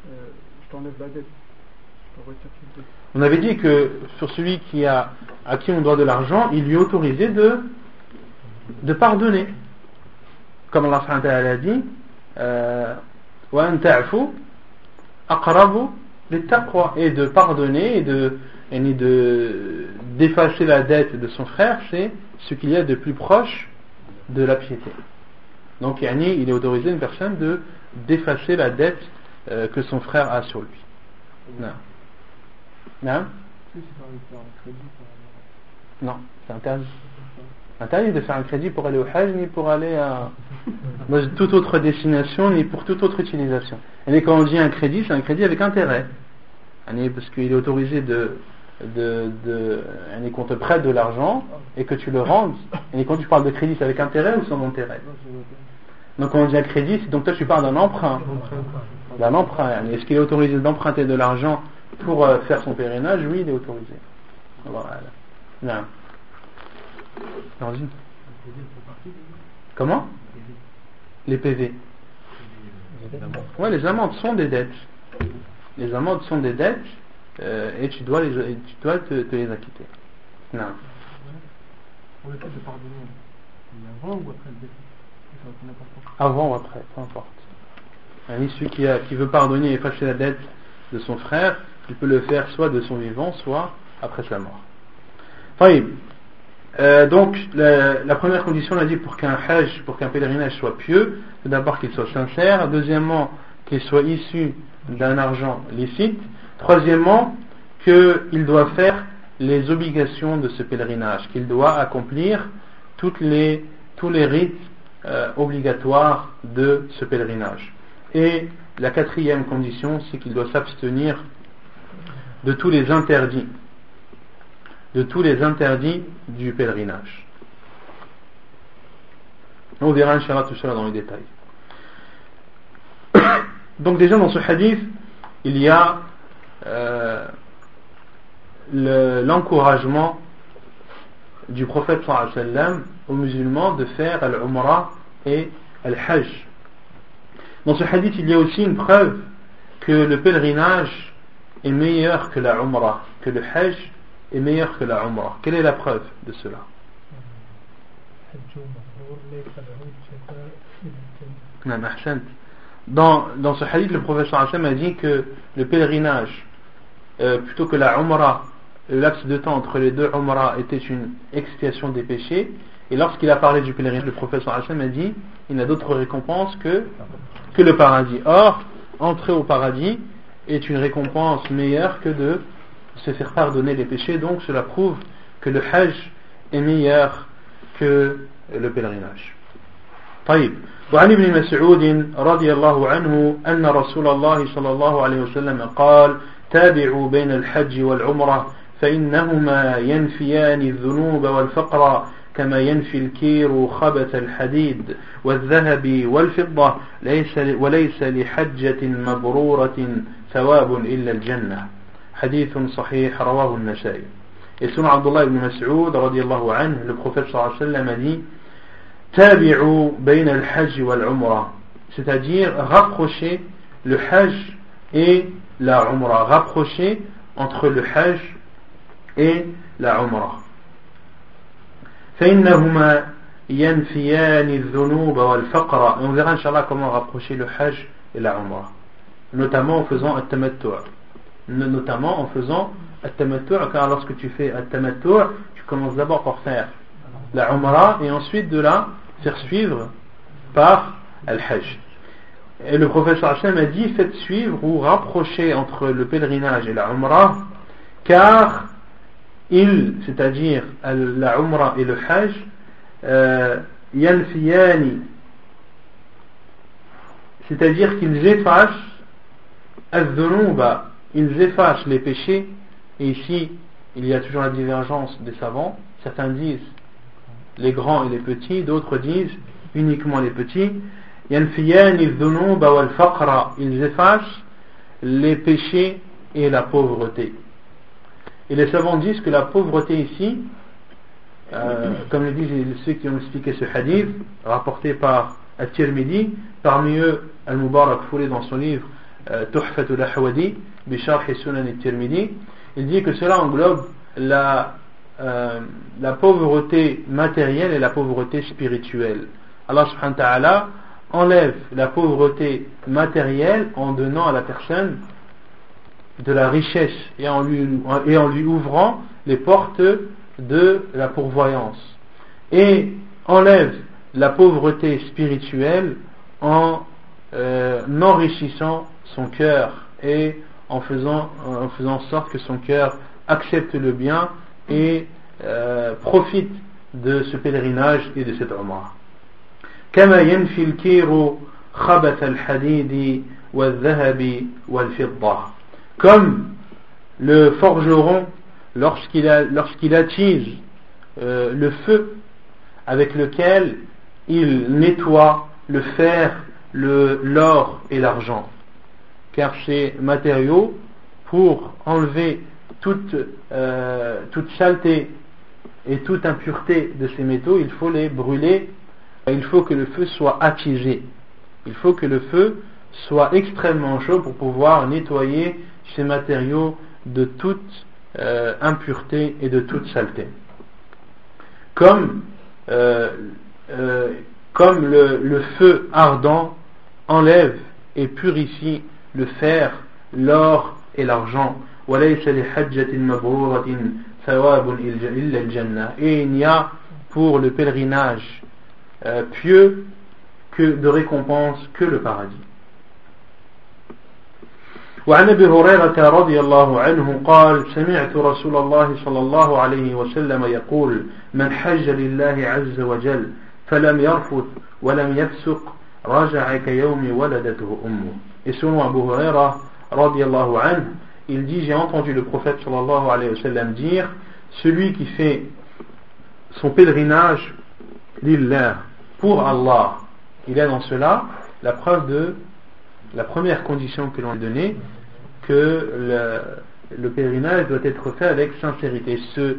Speaker 7: euh, je t'enlève la dette.
Speaker 1: On avait dit que sur celui qui a, à qui on doit de l'argent, il lui est autorisé de, de pardonner. Comme Allah a dit, euh, et de pardonner et de de d'effacer la dette de son frère, c'est ce qu'il y a de plus proche de la piété. Donc yani, il est autorisé une personne de d'effacer la dette euh, que son frère a sur lui. Non. Non? Non, c'est interdit. Interdit de faire un crédit pour aller au Hajj, ni pour aller à toute autre destination, ni pour toute autre utilisation. Et quand on dit un crédit, c'est un crédit avec intérêt. Parce qu'il est autorisé de, de, de, qu'on te prête de l'argent et que tu le rendes. Et quand tu parles de crédit, c'est avec intérêt ou sans intérêt? Donc on dit un crédit, donc toi tu parles d'un emprunt. D'un emprunt. Est-ce qu'il est autorisé d'emprunter de l'argent pour euh, faire son pèlerinage Oui, il est autorisé. Voilà. Non. Comment? Les PV. Ouais, les amendes sont des dettes. Les amendes sont des dettes euh, et tu dois, les, tu dois te, les acquitter. Non.
Speaker 7: Pour le fait de pardonner, il y a avant ou après le décès
Speaker 1: avant ou après, peu importe. celui qui, a, qui veut pardonner et effacer la dette de son frère, il peut le faire soit de son vivant, soit après sa mort. Enfin, euh, donc, la, première condition, on a dit pour qu'un hajj, pour qu'un pèlerinage soit pieux, c'est d'abord qu'il soit sincère. Deuxièmement, qu'il soit issu d'un argent licite. Troisièmement, qu'il doit faire les obligations de ce pèlerinage, qu'il doit accomplir les, tous les rites euh, obligatoires de ce pèlerinage. Et la quatrième condition, c'est qu'il doit s'abstenir de tous les interdits de tous les interdits du pèlerinage. On verra Inch'Allah tout cela dans les détails. [coughs] Donc déjà dans ce hadith, il y a euh, l'encouragement du prophète sallam aux musulmans de faire al-umrah et al-hajj. Dans ce hadith, il y a aussi une preuve que le pèlerinage est meilleur que la umrah, que le hajj est meilleur que la Umrah. Quelle est la preuve de cela? Dans, dans ce hadith, le professeur a dit que le pèlerinage, euh, plutôt que la Umrah, le laps de temps entre les deux Umrah était une expiation des péchés. Et lorsqu'il a parlé du pèlerinage, le professeur Hashem a dit il n'a d'autre récompense que, que le paradis. Or, entrer au paradis est une récompense meilleure que de se faire pardonner les péchés, donc cela prouve que le Hajj est meilleur que le pèlerinage. طيب وعن ابن مسعود رضي الله عنه أن رسول الله صلى الله عليه وسلم قال تابعوا بين الحج والعمرة فإنهما ينفيان الذنوب والفقر كما ينفي الكير خبث الحديد والذهب والفضة ليس وليس لحجة مبرورة ثواب إلا الجنة. حديث صحيح رواه النسائي. يسون عبد الله بن مسعود رضي الله عنه للخفر صلى الله عليه وسلم لي تابعوا بين الحج والعمرة ستجير غقش لحج إيه la umrah, rapprocher entre le hajj et la umrah. فإنهما ينفيان الذنوب والفقر. Et on verra inshallah comment rapprocher le hajj et la umrah, notamment en faisant un tamattu' notamment en faisant at-tamattu' car lorsque tu fais at-tamattu' tu commences d'abord par faire la umrah et ensuite de la faire suivre par al-hajj et le professeur Hachem a dit faites suivre ou rapprocher entre le pèlerinage et la umrah car il c'est-à-dire la umrah et le hajj euh, c'est-à-dire qu'ils effacent ils effacent les péchés, et ici il y a toujours la divergence des savants, certains disent les grands et les petits, d'autres disent uniquement les petits, ils effacent les péchés et la pauvreté. Et les savants disent que la pauvreté ici, euh, comme le disent ceux qui ont expliqué ce hadith, rapporté par At-Tirmidhi, parmi eux Al-Mubarak foulé dans son livre euh, Tuhfatul Ahwadi, il dit que cela englobe la, euh, la pauvreté matérielle et la pauvreté spirituelle. Allah subhanahu wa ta'ala enlève la pauvreté matérielle en donnant à la personne de la richesse et en lui, ouvrant les portes de la pourvoyance. Et enlève la pauvreté spirituelle en euh, enrichissant son cœur et en faisant, en sorte que son cœur accepte le bien et euh, profite de ce pèlerinage et de cette umrah كما ينفي الكير خبث الحديد والذهب والفضة comme le forgeron lorsqu'il lorsqu'il attise euh, le feu avec lequel il nettoie le fer, l'or et l'argent car ces matériaux, pour enlever toute, euh, toute saleté et toute impureté de ces métaux, il faut les brûler, il faut que le feu soit attisé. Il faut que le feu soit extrêmement chaud pour pouvoir nettoyer ces matériaux de toute euh, impureté et de toute saleté. Comme, euh, comme le, le feu ardent enlève et purifie le fer, l'or et l'argent. Et il n'y a pour le pèlerinage euh, pieux que de récompense que le paradis. وعن ابي هريره رضي الله عنه قال سمعت رسول الله صلى الله عليه وسلم يقول من حج لله عز وجل فلم يرفث ولم يفسق رجع كيوم ولدته امه et selon Abu Huraira رضي الله عنه il dit j'ai entendu le prophète sallallahu alayhi wa sallam dire celui qui fait son pèlerinage lillah pour Allah il a dans cela la preuve de la première condition que l'on a donnée, que le, pèlerinage doit être fait avec sincérité. Ce,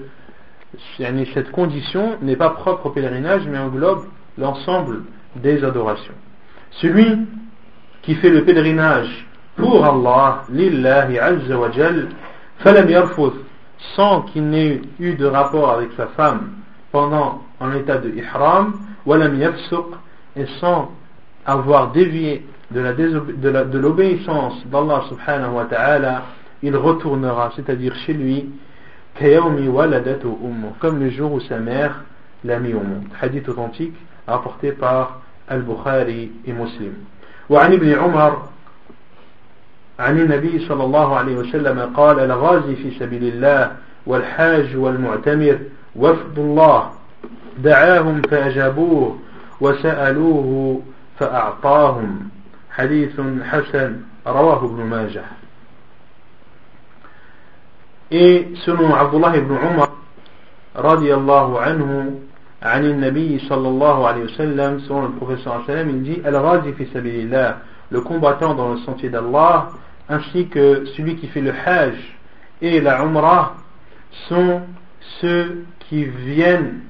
Speaker 1: cette condition n'est pas propre au pèlerinage, mais englobe l'ensemble des adorations. Celui qui fait le pèlerinage pour Allah, lillahi azza wa jal, sans qu'il n'ait eu de rapport avec sa femme pendant un état de ihram, walam et sans avoir dévié de l'obéissance d'Allah subhanahu wa ta'ala, il retournera, c'est-à-dire chez lui, comme le jour où sa mère l'a mis au monde. Hadith authentique apporté par Al-Bukhari et Muslim. وعن ابن عمر عن النبي صلى الله عليه وسلم قال الغازي في سبيل الله والحاج والمعتمر وفد الله دعاهم فأجابوه وسألوه فأعطاهم. حديث حسن رواه ابن ماجه. إيه، سنو عبد الله بن عمر رضي الله عنه عن النبي صلى الله عليه وسلم سنو البروفيسور صلى الله عليه وسلم الغازي في سبيل الله le combattant dans le sentier d'Allah ainsi que celui qui fait le hajj et la umrah sont ceux qui viennent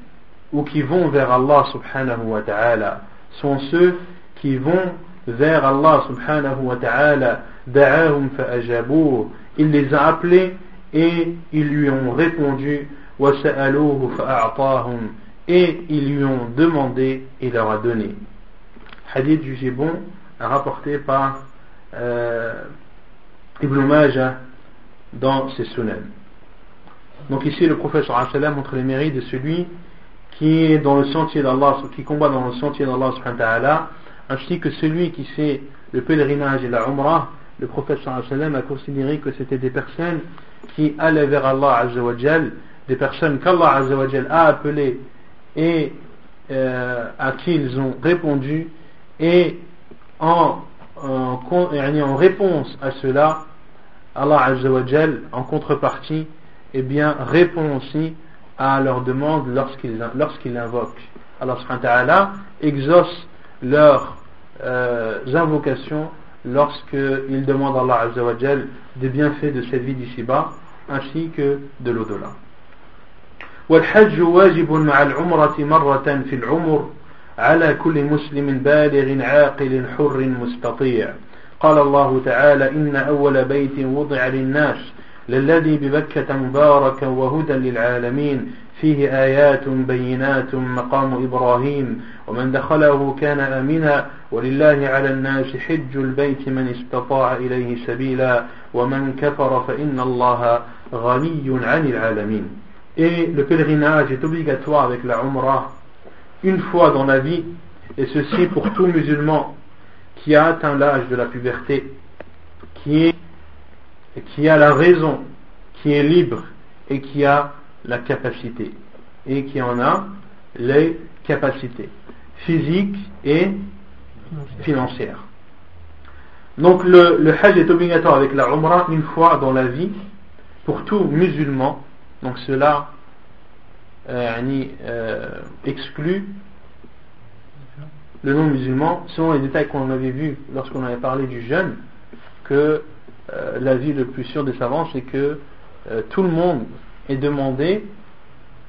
Speaker 1: ou qui vont vers Allah subhanahu wa ta'ala, sont ceux qui vont vers Allah subhanahu wa ta'ala, da'ahum fa'ajabuh, il les a appelés et ils lui ont répondu, wa sa'aluhu et ils lui ont demandé et leur a donné. Hadith jugé bon, rapporté par euh, Ibn Majah dans ses sunan. Donc ici le prophète sallam montre les mérites de celui qui est dans le sentier d'Allah, qui combat dans le sentier d'Allah ainsi que celui qui fait le pèlerinage et la umrah, le prophète sallam a considéré que c'était des personnes qui allaient vers Allah azawajal, des personnes qu'Allah azawajal a appelées et euh, à qui ils ont répondu et en, en, en réponse à cela, Allah azawajal en contrepartie, eh bien répond aussi à leur demande lorsqu'ils lorsqu'ils invoquent. Allah subhanahu wa ta'ala exauce leurs euh, invocations lorsqu'ils demandent à Allah Azza wa Jal des bienfaits de cette vie d'ici-bas ainsi que de l'au-delà. والحج واجب مع العمرة مرة في العمر على كل مسلم بالغ عاقل حر مستطيع قال الله تعالى إن أول بيت وضع للناس للذي ببكة مباركا وهدى للعالمين فيه آيات بينات مقام إبراهيم ومن دخله كان آمنا ولله على الناس حج البيت من استطاع إليه سبيلا ومن كفر فإن الله غني عن العالمين. Et le pèlerinage est obligatoire avec la Umrah une fois dans la vie, et ceci pour tout musulman qui a atteint l'âge de la puberté, qui, est, qui a la raison, qui est libre et qui a la capacité et qui en a les capacités physiques et financières. Donc le, le Hajj est obligatoire avec la Umrah une fois dans la vie pour tout musulman. Donc cela euh, euh, exclut le non-musulman selon les détails qu'on avait vus lorsqu'on avait parlé du jeûne que euh, la vie le plus sûr des savants c'est que tout le monde est demandé,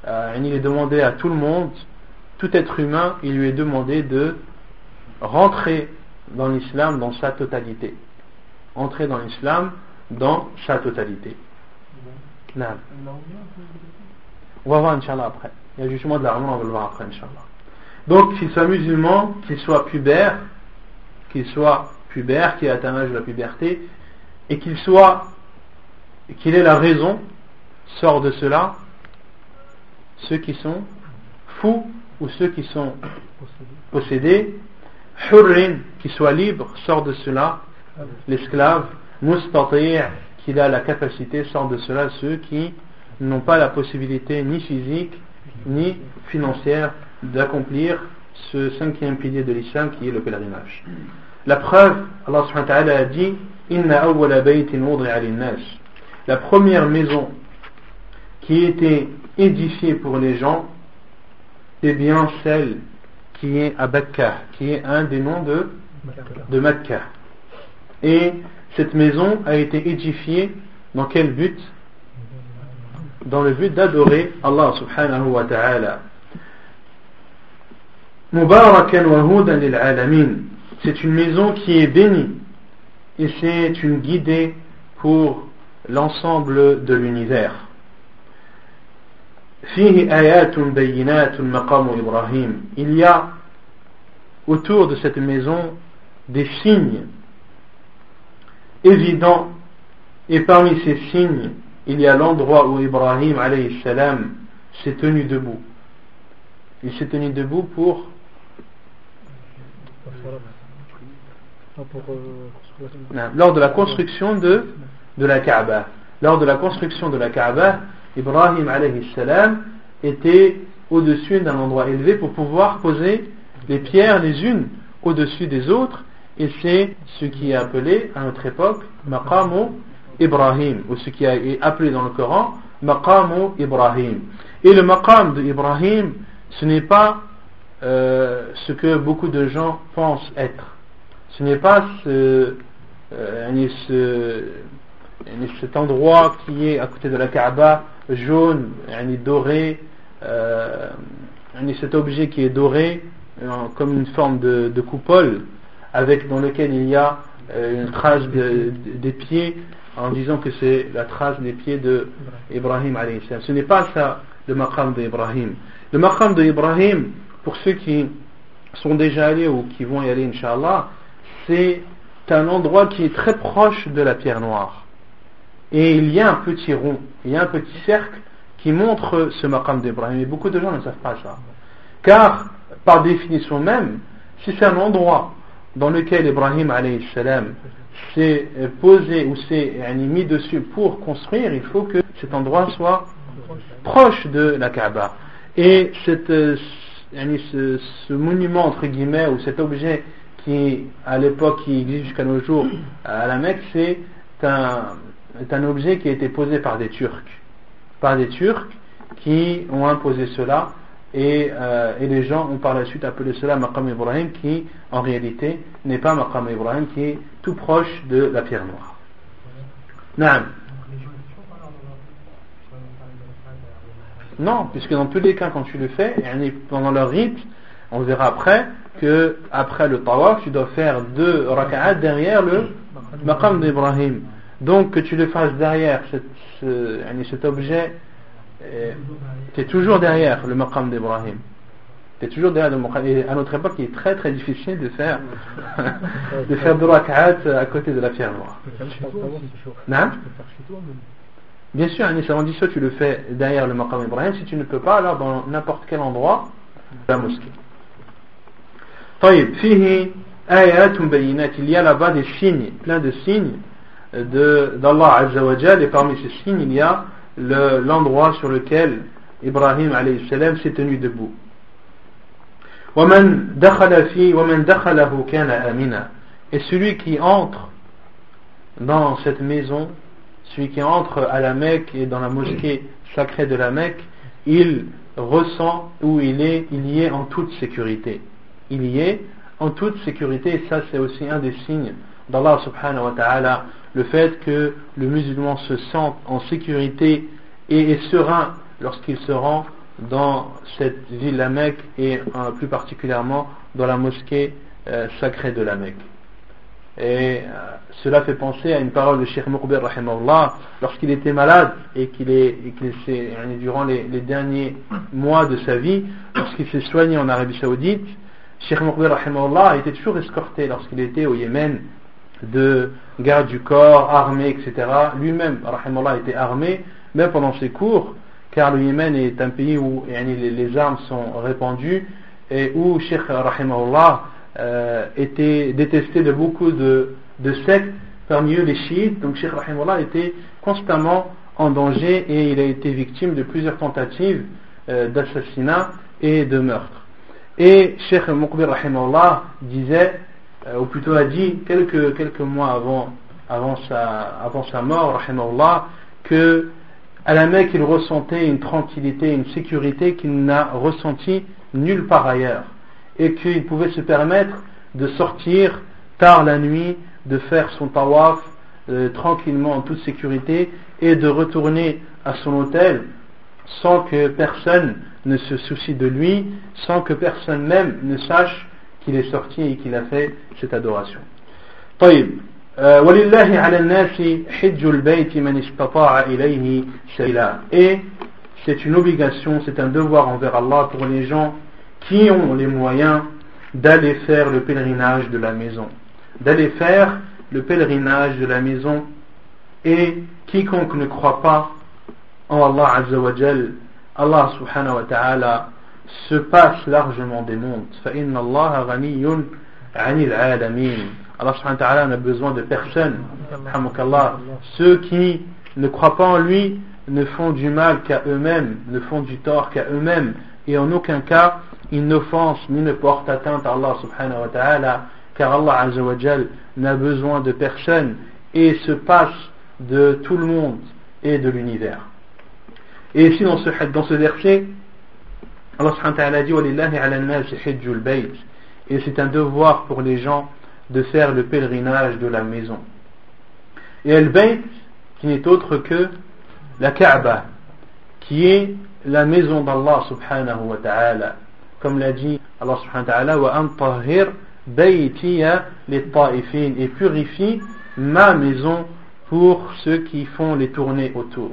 Speaker 1: euh, il est demandé à tout le monde, tout être humain, il lui est demandé de rentrer dans l'islam dans sa totalité. Entrer dans l'islam dans sa totalité. On va voir Inch'Allah après. Il y a justement de la on va le voir après Inch'Allah. Donc qu'il soit musulman, qu'il soit pubère, qu'il soit pubère, qui atteint l'âge de la puberté, et qu'il soit quelle est la raison Sort de cela ceux qui sont fous ou ceux qui sont possédés. Hurrin, qui soit libre, sort de cela l'esclave. Mustati' qui a la capacité, sort de cela ceux qui n'ont pas la possibilité ni physique ni financière d'accomplir ce cinquième pilier de l'islam qui est le pèlerinage. La preuve, Allah subhanahu wa ta'ala a dit La première maison qui était édifiée pour les gens, c'est bien celle qui est à Bakka, qui est un des noms de, de Mecca. Et cette maison a été édifiée dans quel but? Dans le but d'adorer Allah subhanahu wa ta'ala. C'est une maison qui est bénie et c'est une guidée pour l'ensemble de l'univers. Il y a autour de cette maison des signes évidents et parmi ces signes il y a l'endroit où Ibrahim s'est tenu debout. Il s'est tenu debout pour lors de la construction de, de la Kaaba. Lors de la construction de la Kaaba, Ibrahim salam était au-dessus d'un endroit élevé pour pouvoir poser les pierres les unes au-dessus des autres. Et c'est ce qui est appelé à notre époque Maqamu Ibrahim ou ce qui est appelé dans le Coran Maqamu Ibrahim. Et le Maqam de Ibrahim ce n'est pas euh, ce que beaucoup de gens pensent être ce n'est pas ce, euh, ce, cet endroit qui est à côté de la Kaaba jaune, doré, euh, cet objet qui est doré, euh, comme une forme de, coupole, avec dans lequel il y a euh, une trace des pieds, en disant que c'est la trace des pieds de Ibrahim Ce n'est pas ça le maqam d'Ibrahim. Le maqam d'Ibrahim, pour ceux qui sont déjà allés ou qui vont y aller, Inch'Allah, c'est un endroit qui est très proche de la pierre noire et il y a un petit rond, il y a un petit cercle qui montre ce maqam d'Ibrahim. Et beaucoup de gens ne savent pas ça. Car, par définition même, si c'est un endroit dans lequel Ibrahim s'est posé ou s'est mis dessus pour construire, il faut que cet endroit soit proche de la Kaaba. Et euh, ce, monument, entre guillemets, ou cet objet qui, à l'époque, qui existe jusqu'à nos jours à la Mecque, c'est un, est un objet qui a été posé par des Turcs. Par des Turcs qui ont imposé cela et, euh, et les gens ont par la suite appelé cela Maqam Ibrahim qui en réalité n'est pas Maqam Ibrahim qui est tout proche de la pierre noire. Naam. Non, puisque dans tous les cas, quand tu le fais, pendant leur rite, on verra après que après le tawaf, tu dois faire deux raka'at derrière le maqam d'Ibrahim. Donc que tu le fasses derrière cet objet, euh, tu es toujours derrière le maqam d'Ibrahim. Tu es toujours derrière le maqam. Et à notre époque, il est très très difficile de faire [laughs] de faire deux rak'at à côté de la pierre noire. Non Bien sûr, un dit ça, tu le fais derrière le maqam d'Ibrahim. Si tu ne peux pas, alors dans n'importe quel endroit la mosquée. Il y a là-bas des signes, plein de signes d'Allah Azzawajal et parmi ces signes il y a l'endroit sur lequel Ibrahim salam s'est tenu debout. Et celui qui entre dans cette maison, celui qui entre à la Mecque et dans la mosquée sacrée de la Mecque, il ressent où il est, il y est en toute sécurité. Il y est en toute sécurité et ça c'est aussi un des signes d'Allah subhanahu wa ta'ala le fait que le musulman se sente en sécurité et serein lorsqu'il se rend dans cette ville, la Mecque, et euh, plus particulièrement dans la mosquée euh, sacrée de la Mecque. Et euh, cela fait penser à une parole de Sheikh Muqbir lorsqu'il était malade et qu'il est, durant les, derniers mois de sa vie, lorsqu'il s'est soigné en Arabie Saoudite, Sheikh Muqbir a été toujours escorté lorsqu'il était au Yémen de garde du corps, armé, etc. Lui-même, rahimallah, était armé, même pendant ses cours, car le Yémen est un pays où les armes sont répandues et où Sheikh rahimahullah euh, était détesté de beaucoup de, sectes, parmi eux les chiites. Donc Sheikh rahimahullah était constamment en danger et il a été victime de plusieurs tentatives euh, d'assassinat et de meurtre. Et Sheikh Muqbir rahimahullah disait, euh, ou plutôt a dit quelques, quelques mois avant, avant, sa, avant sa mort, rahimahullah, que la Mecque il ressentait une tranquillité, une sécurité qu'il n'a ressenti nulle part ailleurs. Et qu'il pouvait se permettre de sortir tard la nuit, de faire son tawaf euh, tranquillement en toute sécurité et de retourner à son hôtel sans que personne ne se soucie de lui, sans que personne même ne sache qu'il est sorti et qu'il a fait cette adoration. طيب ولله على الناس حج البيت من استطاع إليه سبيلا et c'est une obligation, c'est un devoir envers Allah pour les gens qui ont les moyens d'aller faire le pèlerinage de la maison. D'aller faire le pèlerinage de la maison et quiconque ne croit pas en Allah Azza wa Jal, Allah subhanahu wa ta'ala se passe largement des mondes. فإن الله غني عن العالمين. Allah subhanahu wa ta'ala n'a besoin de personne. Ceux qui ne croient pas en lui ne font du mal qu'à eux-mêmes, ne font du tort qu'à eux-mêmes, et en aucun cas ils n'offensent ni ne portent atteinte à Allah subhanahu wa ta'ala, car Allah azza wa jal n'a besoin de personne et se passe de tout le monde et de l'univers. Et ici dans ce, verset, Allah dit Et c'est un devoir pour les gens de faire le pèlerinage de la maison. Et al-bayt, qui n'est autre que la Kaaba, qui est la maison d'Allah subhanahu wa ta'ala. Comme l'a dit Allah subhanahu wa ta'ala, wa les et purifie ma maison pour ceux qui font les tournées autour.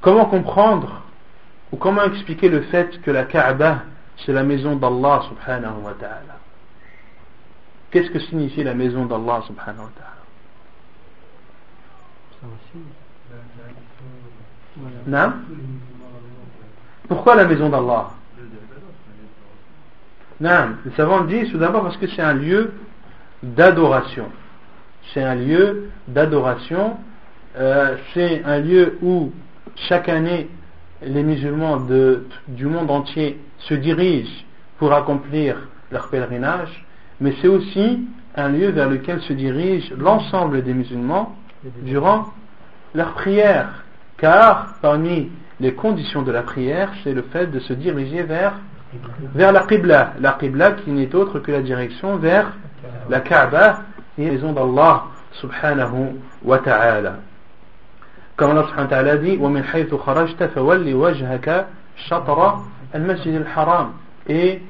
Speaker 1: Comment comprendre ou comment expliquer le fait que la Kaaba c'est la maison d'Allah subhanahu wa ta'ala? Qu'est-ce que signifie la maison d'Allah subhanahu wa ta'ala? Non Pourquoi la maison d'Allah? Non, les savants disent tout d'abord parce que c'est un lieu d'adoration. C'est un lieu d'adoration. Euh, c'est un lieu où chaque année les musulmans du monde entier se dirigent pour accomplir leur pèlerinage, mais c'est aussi un lieu vers lequel se dirige l'ensemble des musulmans durant leur prière. Car parmi les conditions de la prière, c'est le fait de se diriger vers, la Qibla. La Qibla qui n'est autre que la direction vers la Kaaba et la maison d'Allah subhanahu wa ta'ala. Comme Allah subhanahu wa ta'ala dit وَمِنْ حَيْثُ خَرَجْتَ فَوَلِّ وَجْهَكَ شَطْرَ الْمَسْجِدِ الْحَرَامِ Et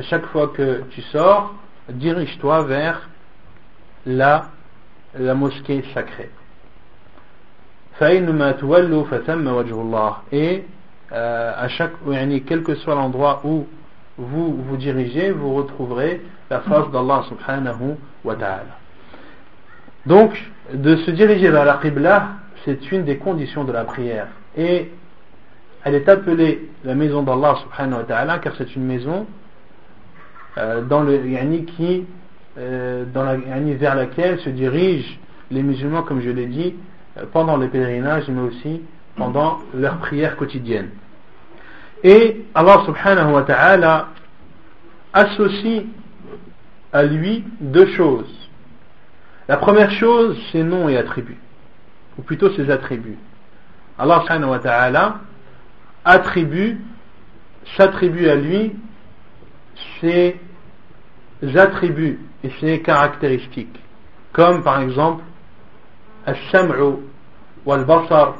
Speaker 1: chaque fois que tu sors, dirige-toi vers la, la mosquée sacrée. Et euh, à chaque, quel que soit l'endroit où vous vous dirigez, vous retrouverez la face d'Allah subhanahu wa ta'ala. Donc, de se diriger vers la Qibla, c'est une des conditions de la prière. Et elle est appelée la maison d'Allah subhanahu wa ta'ala car c'est une maison euh, dans euh, vers laquelle se dirigent les musulmans, comme je l'ai dit, pendant les pèlerinages, mais aussi pendant leurs prières quotidiennes. Et Allah subhanahu wa ta'ala associe à lui deux choses. La première chose, ses noms et attributs, ou plutôt ses attributs. Allah subhanahu wa ta'ala attribue, s'attribue à lui ses attributs et ses caractéristiques, comme par exemple السمع والبصر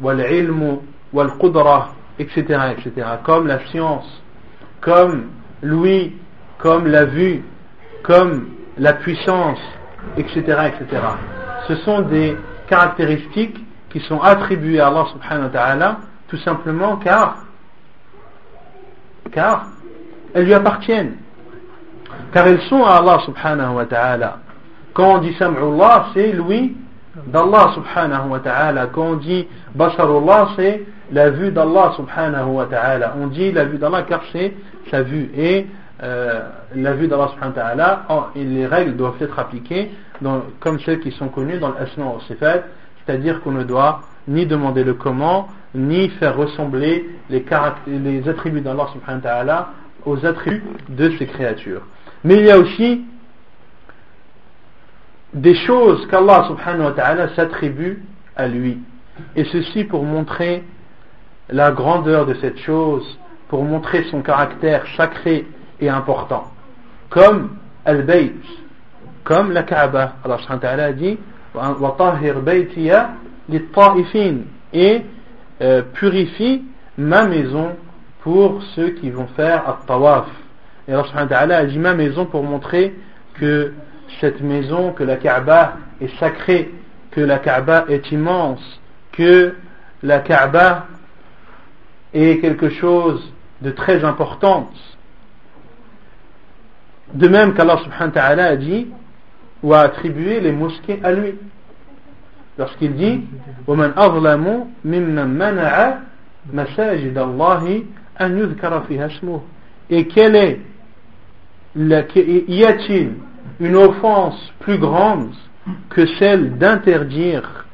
Speaker 1: والعلم والقدرة etc etc comme la science comme l'ouïe comme la vue comme la puissance etc etc ce sont des caractéristiques qui sont attribuées à Allah subhanahu wa ta'ala tout simplement car car elles lui appartiennent car elles sont à Allah subhanahu wa ta'ala Quand on dit Sam'ullah, c'est l'ouïe d'Allah subhanahu wa ta'ala. Quand on dit Basarullah, c'est la vue d'Allah subhanahu wa ta'ala. On dit la vue d'Allah car c'est sa vue. Et euh, la vue d'Allah subhanahu wa ta'ala, les règles doivent être appliquées comme celles qui sont connues dans l'Asma au Sifat, c'est-à-dire qu'on ne doit ni demander le comment, ni faire ressembler les, les attributs d'Allah subhanahu wa ta'ala aux attributs de ses créatures. Mais il y a aussi des choses qu'Allah subhanahu wa ta'ala s'attribue à lui. Et ceci pour montrer la grandeur de cette chose, pour montrer son caractère sacré et important. Comme Al-Bayt, comme la Kaaba. Allah subhanahu a dit et euh, purifie ma maison pour ceux qui vont faire at-tawaf. Et Allah subhanahu a dit ma maison pour montrer que cette maison, que la Kaaba est sacrée, que la Kaaba est immense, que la Kaaba est quelque chose de très important. De même qu'Allah subhanahu wa ta'ala a dit ou a attribué les mosquées à lui. Lorsqu'il dit وَمَنْ أَظْلَمُ مِمَّنْ مَنَعَ مَسَاجِدَ اللَّهِ أَنْ يُذْكَرَ فِيهَا اسْمُهُ Et quel est, y a-t-il une offense plus grande que celle d'interdire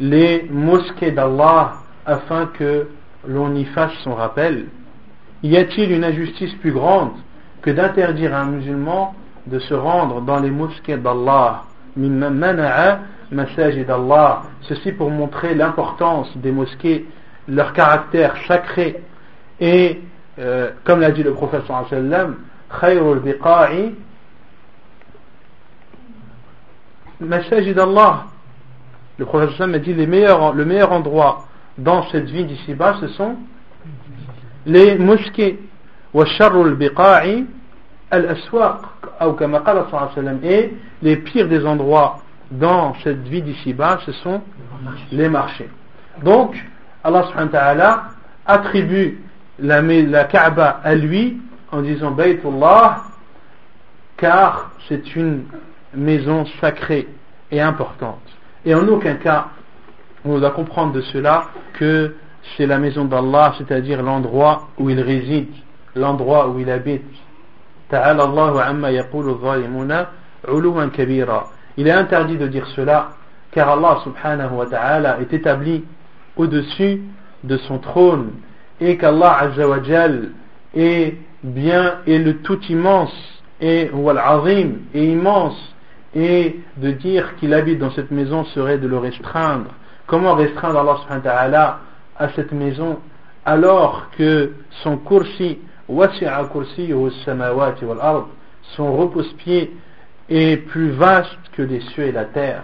Speaker 1: les mosquées d'Allah afin que l'on y fasse son rappel Y a-t-il une injustice plus grande que d'interdire à un musulman de se rendre dans les mosquées d'Allah Ceci pour montrer l'importance des mosquées, leur caractère sacré et, euh, comme l'a dit le prophète sallallahu alayhi Masajid Allah. Le prophète a dit les meilleurs, le meilleur endroit dans cette vie d'ici-bas, ce sont les mosquées. Et les pires des endroits dans cette vie d'ici-bas, ce sont les marchés. Donc, Allah subhanahu wa ta'ala attribue la, la Kaaba à lui en disant Baytullah car c'est une maison sacrée et importante. Et en aucun cas, on doit comprendre de cela que c'est la maison d'Allah, c'est-à-dire l'endroit où il réside, l'endroit où il habite. Il est interdit de dire cela, car Allah subhanahu wa ta'ala est établi au-dessus de son trône, et qu'Allah azza wa est bien, et le tout immense, et, et immense, et de dire qu'il habite dans cette maison serait de le restreindre. Comment restreindre Allah subhanahu wa ta'ala à cette maison alors que son son repose-pied est plus vaste que les cieux et la terre.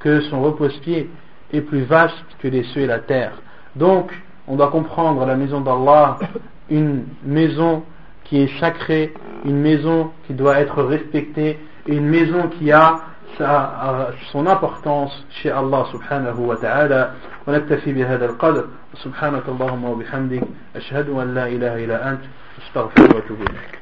Speaker 1: Que son repose-pied est plus vaste que les cieux et la terre. Donc, on doit comprendre la maison d'Allah, une maison qui est sacrée, une maison qui doit être respectée, une maison qui a sa, son importance chez Allah subhanahu wa ta'ala ونكتفي بهذا القدر. سبحانك اللهم وبحمدك أشهد أن لا إله إلا أنت استغفر وأتوب إليك.